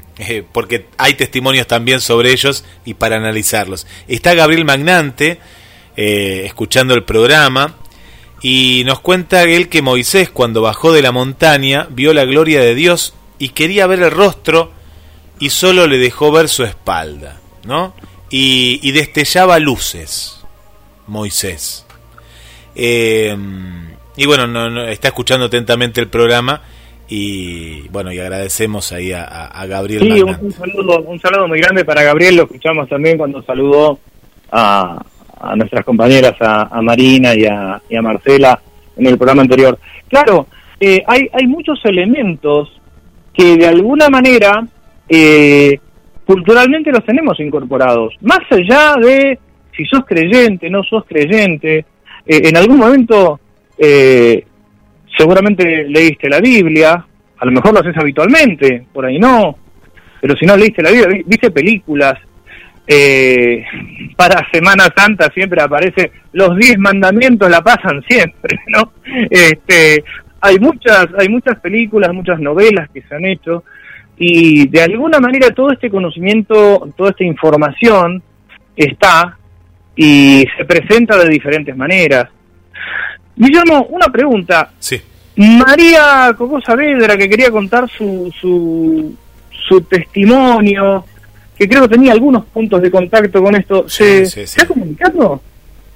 [SPEAKER 4] porque hay testimonios también sobre ellos y para analizarlos. Está Gabriel Magnante escuchando el programa y nos cuenta él que Moisés cuando bajó de la montaña vio la gloria de Dios y quería ver el rostro y solo le dejó ver su espalda, ¿no? Y, destellaba luces, Moisés. Eh, y bueno, no, está escuchando atentamente el programa y bueno, y agradecemos ahí a, Gabriel.
[SPEAKER 5] Sí, un, saludo, un saludo muy grande para Gabriel, lo escuchamos también cuando saludó a, a nuestras compañeras, a, Marina y a, a, Marcela en el programa anterior. Claro, eh, hay, hay muchos elementos que de alguna manera eh, culturalmente los tenemos incorporados, más allá de si sos creyente, no sos creyente, eh, en algún momento seguramente leíste la Biblia, a lo mejor lo haces habitualmente, por ahí no, pero si no leíste la Biblia, viste películas, eh, para Semana Santa siempre aparece los diez mandamientos la pasan siempre no este hay muchas hay muchas películas muchas novelas que se han hecho y de alguna manera todo este conocimiento toda esta información está y se presenta de diferentes maneras. Guillermo una pregunta.
[SPEAKER 4] Sí.
[SPEAKER 5] María Coco Saavedra que quería contar su su su testimonio que creo que tenía algunos puntos de contacto con esto. ¿Se, ha comunicado?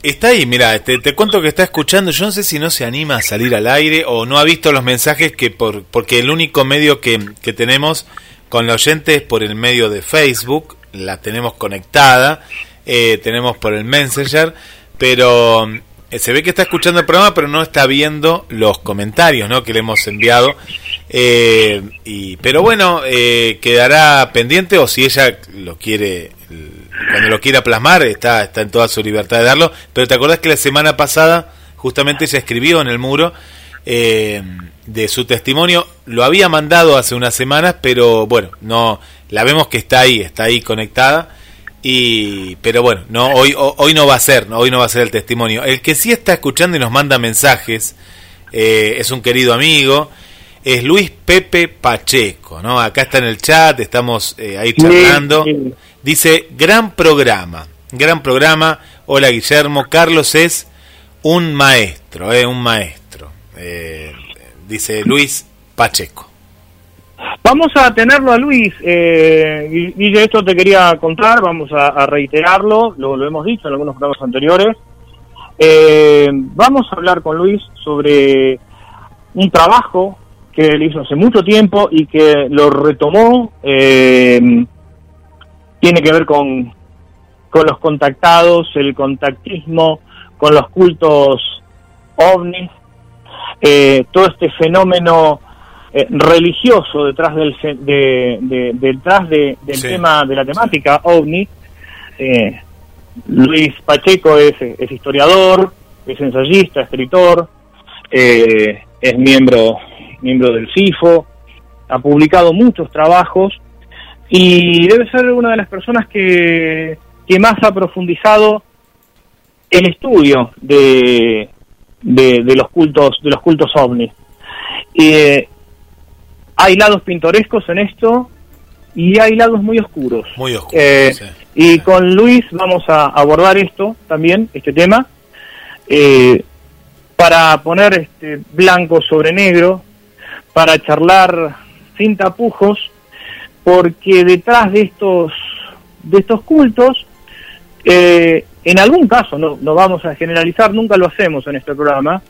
[SPEAKER 4] Está ahí, mira, te, te, cuento que está escuchando. Yo no sé si no se anima a salir al aire o no ha visto los mensajes que por porque el único medio que, que tenemos con la oyente es por el medio de Facebook, la tenemos conectada, eh, tenemos por el Messenger, pero se ve que está escuchando el programa, pero no está viendo los comentarios ¿no? que le hemos enviado. Eh, y, pero bueno, eh, quedará pendiente o si ella lo quiere, cuando lo quiera plasmar, está, está en toda su libertad de darlo. Pero te acordás que la semana pasada justamente ella escribió en el muro de su testimonio, lo había mandado hace unas semanas, pero bueno, no la vemos que está ahí, está ahí conectada Y, pero bueno, no, hoy, hoy no va a ser, hoy no va a ser el testimonio. El que sí está escuchando y nos manda mensajes eh, es un querido amigo, es Luis Pepe Pacheco, ¿no? Acá está en el chat, estamos eh, ahí charlando. Dice, gran programa, gran programa. Hola Guillermo, Carlos es un maestro, eh, un maestro. Eh, dice Luis Pacheco.
[SPEAKER 5] Vamos a tenerlo a Luis. Eh, y, esto te quería contar, vamos a, reiterarlo, lo, lo, hemos dicho en algunos programas anteriores. Eh, vamos a hablar con Luis sobre un trabajo que él hizo hace mucho tiempo y que lo retomó. Eh, tiene que ver con, con los contactados, el contactismo, con los cultos ovnis, eh, todo este fenómeno eh, religioso detrás del de, detrás del tema de la temática ovni. Eh, Luis Pacheco es, es, historiador, es ensayista, escritor, es miembro miembro del CIFO, ha publicado muchos trabajos y debe ser una de las personas que, que más ha profundizado el estudio de, de, los cultos de los cultos ovnis. Eh, hay lados pintorescos en esto y hay lados muy oscuros.
[SPEAKER 4] Muy oscuros.
[SPEAKER 5] Eh, y con Luis vamos a abordar esto también, este tema, eh, para poner este blanco sobre negro, para charlar sin tapujos, porque detrás de estos de estos cultos eh, en algún caso, no, no vamos a generalizar, nunca lo hacemos en este programa,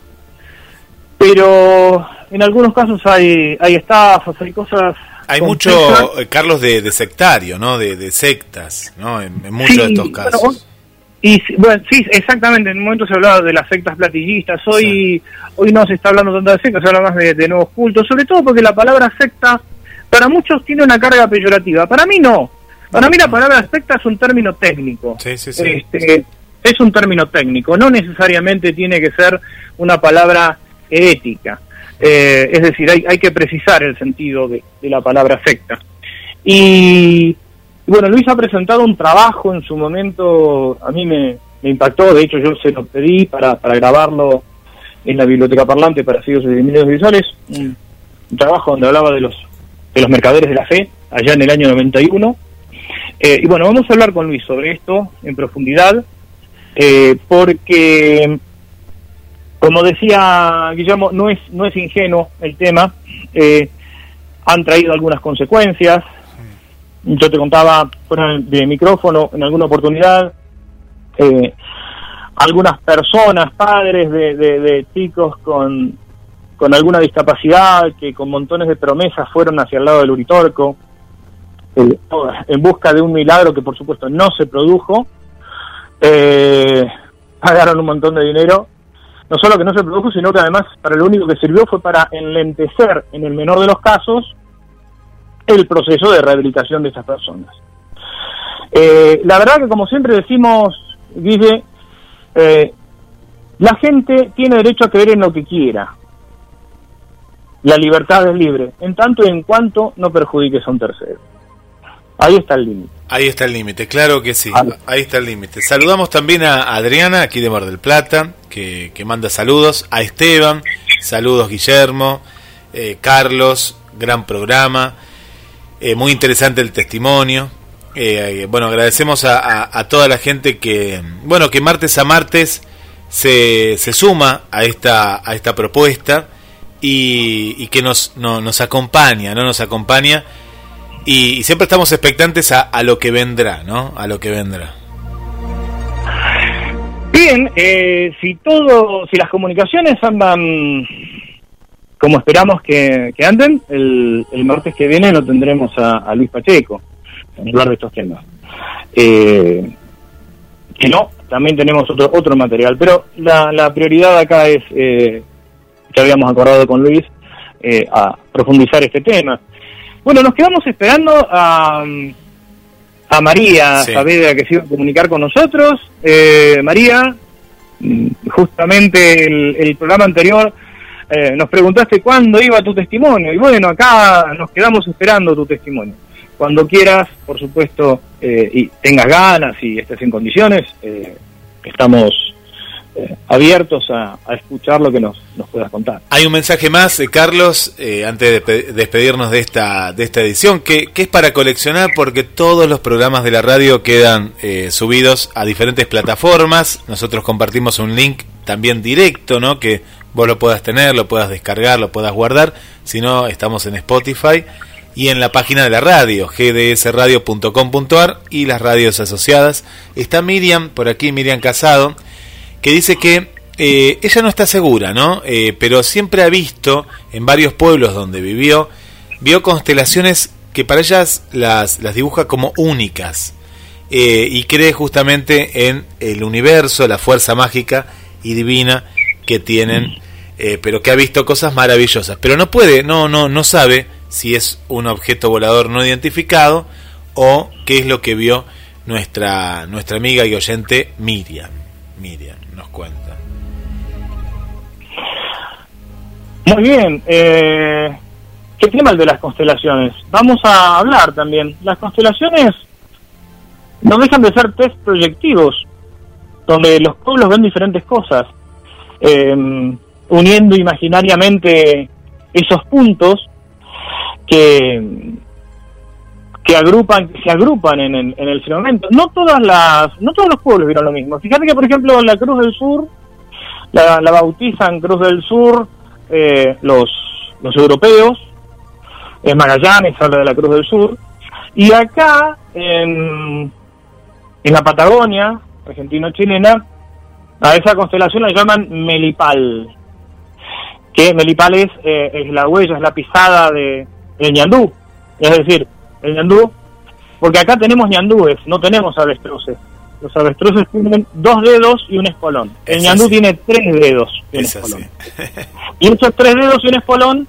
[SPEAKER 5] pero en algunos casos hay, hay estafas, hay cosas...
[SPEAKER 4] Hay mucho, eh, Carlos, de, sectario, ¿no? De, sectas, ¿no? En, muchos de estos casos.
[SPEAKER 5] y bueno, sí, exactamente. En un momento se hablaba de las sectas platillistas. Hoy, hoy no se está hablando tanto de sectas, se habla más de, de, nuevos cultos. Sobre todo porque la palabra secta para muchos tiene una carga peyorativa. Para mí no. Para mí la palabra aspecta es un término técnico. Este, es un término técnico, no necesariamente tiene que ser una palabra ética. Eh, es decir, hay, que precisar el sentido de, la palabra secta. Y, bueno, Luis ha presentado un trabajo en su momento, a mí me, impactó, de hecho yo se lo pedí para, para grabarlo en la biblioteca parlante para ciegos y medios visuales, un, un trabajo donde hablaba de los, de los mercaderes de la fe, allá en el año 91, eh, y bueno, vamos a hablar con Luis sobre esto en profundidad, eh, porque, como decía Guillermo, no es, no es ingenuo el tema, eh, han traído algunas consecuencias. Yo te contaba fuera de micrófono en alguna oportunidad, algunas personas, padres de, de chicos con, con alguna discapacidad que con montones de promesas fueron hacia el lado del Uritorco en busca de un milagro que por supuesto no se produjo, eh, pagaron un montón de dinero, no solo que no se produjo, sino que además para lo único que sirvió fue para enlentecer, en el menor de los casos, el proceso de rehabilitación de esas personas. Eh, la verdad que como siempre decimos, Guille, eh, la gente tiene derecho a creer en lo que quiera. La libertad es libre, en tanto y en cuanto no perjudiques a un tercero. Ahí está el límite.
[SPEAKER 4] Ahí está el límite, claro que sí. Ahí está el límite. Saludamos también a Adriana, aquí de Mar del Plata, que, manda saludos. A Esteban, saludos Guillermo. Eh, Carlos, gran programa. Eh, muy interesante el testimonio. Eh, bueno, agradecemos a, toda la gente que, bueno, que martes a martes se, se suma a esta, a esta propuesta y, que nos, nos acompaña, ¿no? Nos acompaña y, siempre estamos expectantes a, lo que vendrá, ¿no? A lo que vendrá.
[SPEAKER 5] Bien, eh, si todo, si las comunicaciones andan como esperamos que, anden, el, martes que viene lo tendremos a, Luis Pacheco en hablar de estos temas. Eh, que no, también tenemos otro otro material, pero la, la prioridad acá es, eh, que habíamos acordado con Luis, eh, a profundizar este tema. Bueno, nos quedamos esperando a, a María Saavedra que se iba a comunicar con nosotros. Eh, María, mm, justamente el, programa anterior eh, nos preguntaste cuándo iba tu testimonio y bueno, acá nos quedamos esperando tu testimonio. cuando quieras, por supuesto, eh, y tengas ganas y estés en condiciones, eh, estamos eh, abiertos a, escuchar lo que nos, puedas contar.
[SPEAKER 4] Hay un mensaje más, Carlos, antes de despedirnos de esta, de esta edición, que, que, es para coleccionar porque todos los programas de la radio quedan subidos a diferentes plataformas. Nosotros compartimos un link también directo, ¿no? Que vos lo puedas tener, lo puedas descargar, lo puedas guardar. Si no, estamos en Spotify y en la página de la radio, gdsradio.com.ar y las radios asociadas. Está Miriam, por aquí Miriam Casado, que dice que eh, ella no está segura, ¿no? Eh, pero siempre ha visto en varios pueblos donde vivió, vio constelaciones que para ellas las, las dibuja como únicas. Eh, y cree justamente en el universo, la fuerza mágica y divina que tienen, pero que ha visto cosas maravillosas. Pero no puede, no, no, no sabe si es un objeto volador no identificado o qué es lo que vio nuestra, nuestra amiga y oyente Miriam. Miriam nos cuenta.
[SPEAKER 5] Muy bien. Eh, ¿Qué tema el de las constelaciones? Vamos a hablar también. Las constelaciones no dejan de ser test proyectivos, donde los pueblos ven diferentes cosas, eh, uniendo imaginariamente esos puntos que que agrupan que se agrupan en en el firmamento no todas las no todos los pueblos vieron lo mismo fíjate que por ejemplo la Cruz del Sur la, bautizan Cruz del Sur eh, los los europeos en Magallanes habla de la Cruz del Sur y acá en en la Patagonia argentino-chilena a esa constelación la llaman Melipal que Melipal es, eh, es la huella es la pisada de el ñandú. Es decir, el ñandú, porque acá tenemos ñandúes, no tenemos avestruces. Los avestruces tienen dos dedos y un espolón. El ñandú tiene tres dedos y un espolón. [laughs] y esos tres dedos y un espolón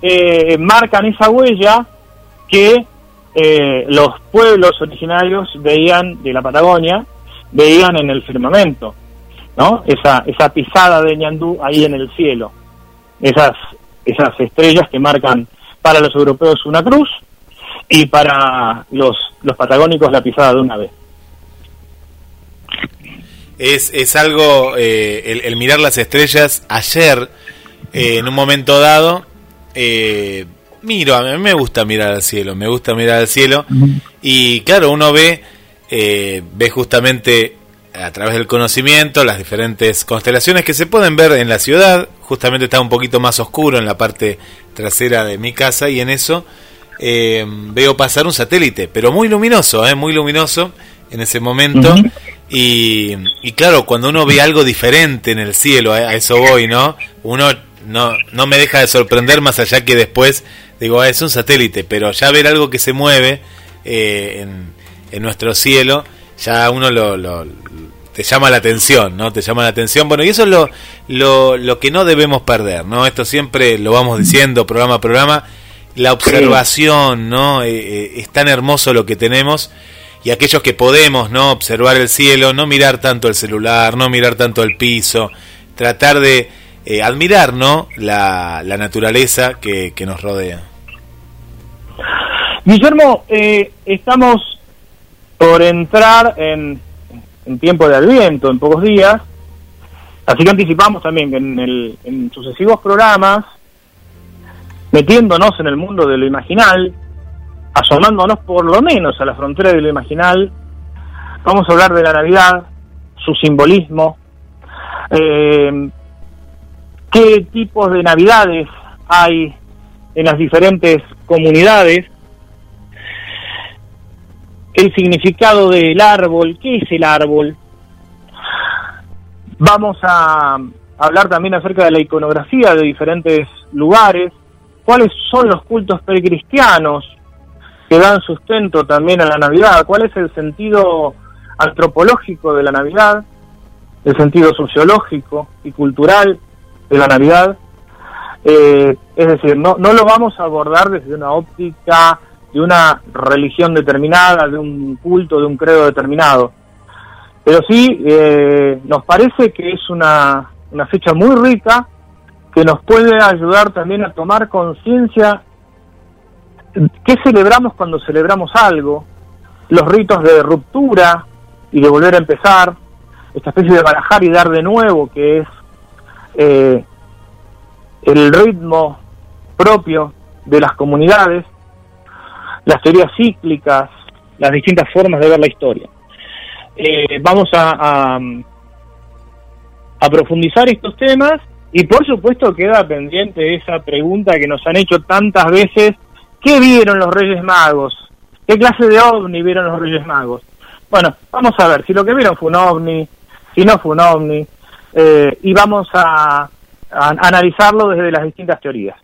[SPEAKER 5] eh, marcan esa huella que eh, los pueblos originarios veían de la Patagonia, veían en el firmamento, ¿no? Esa, esa pisada de ñandú ahí en el cielo. Esas, esas estrellas que marcan para los europeos una cruz y para los, los patagónicos la pisada de una vez.
[SPEAKER 4] Es, es algo, eh, el, mirar las estrellas ayer, eh, en un momento dado, eh, miro, a mí me gusta mirar al cielo, me gusta mirar al cielo, y claro, uno ve, ve justamente a través del conocimiento las diferentes constelaciones que se pueden ver en la ciudad, justamente está un poquito más oscuro en la parte trasera de mi casa y en eso eh, veo pasar un satélite, pero muy luminoso, eh, muy luminoso en ese momento. y, claro, cuando uno ve algo diferente en el cielo, a eso voy, ¿no? Uno no, no me deja de sorprender más allá que después digo, ah, es un satélite, pero ya ver algo que se mueve eh, en, en, nuestro cielo, ya uno lo, lo, te llama la atención, ¿no? Te llama la atención. Bueno, y eso es lo, lo, lo que no debemos perder, ¿no? Esto siempre lo vamos diciendo programa a programa. La observación, ¿no? Eh, eh, es tan hermoso lo que tenemos y aquellos que podemos, ¿no? Observar el cielo, no mirar tanto el celular, no mirar tanto el piso, tratar de eh, admirar, ¿no? La, la naturaleza que, que nos rodea.
[SPEAKER 5] Guillermo, estamos por entrar en en tiempo de Adviento, en pocos días. Así que anticipamos también que en, el, en sucesivos programas, metiéndonos en el mundo de lo imaginal, asomándonos por lo menos a la frontera de lo imaginal, vamos a hablar de la Navidad, su simbolismo, eh, qué tipos de Navidades hay en las diferentes comunidades el significado del árbol, qué es el árbol. Vamos a hablar también acerca de la iconografía de diferentes lugares, cuáles son los cultos precristianos que dan sustento también a la Navidad, cuál es el sentido antropológico de la Navidad, el sentido sociológico y cultural de la Navidad. Eh, es decir, no, no lo vamos a abordar desde una óptica de una religión determinada, de un culto, de un credo determinado. Pero sí, eh, nos parece que es una, una fecha muy rica que nos puede ayudar también a tomar conciencia ¿Qué celebramos cuando celebramos algo? Los ritos de ruptura y de volver a empezar, esta especie de barajar y dar de nuevo, que es eh, el ritmo propio de las comunidades, las teorías cíclicas, las distintas formas de ver la historia. Eh, vamos a, a, profundizar estos temas y por supuesto queda pendiente esa pregunta que nos han hecho tantas veces, ¿qué vieron los Reyes Magos? ¿Qué clase de ovni vieron los Reyes Magos? Bueno, vamos a ver si lo que vieron fue un ovni, si no fue un ovni, eh, y vamos a, analizarlo desde las distintas teorías.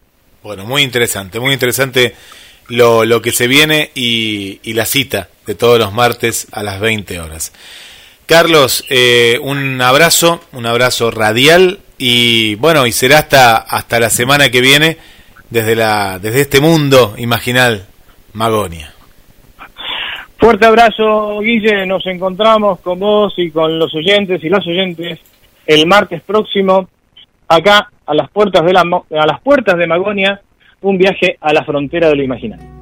[SPEAKER 4] Bueno, muy interesante, muy interesante lo, lo que se viene y, y, la cita de todos los martes a las 20 horas. Carlos, eh, un abrazo, un abrazo radial y bueno, y será hasta, hasta la semana que viene desde, la, desde este mundo imaginal, Magonia.
[SPEAKER 5] Fuerte abrazo, Guille. Nos encontramos con vos y con los oyentes y las oyentes el martes próximo acá a las puertas de la a las puertas de Magonia, un viaje a la frontera de lo imaginario.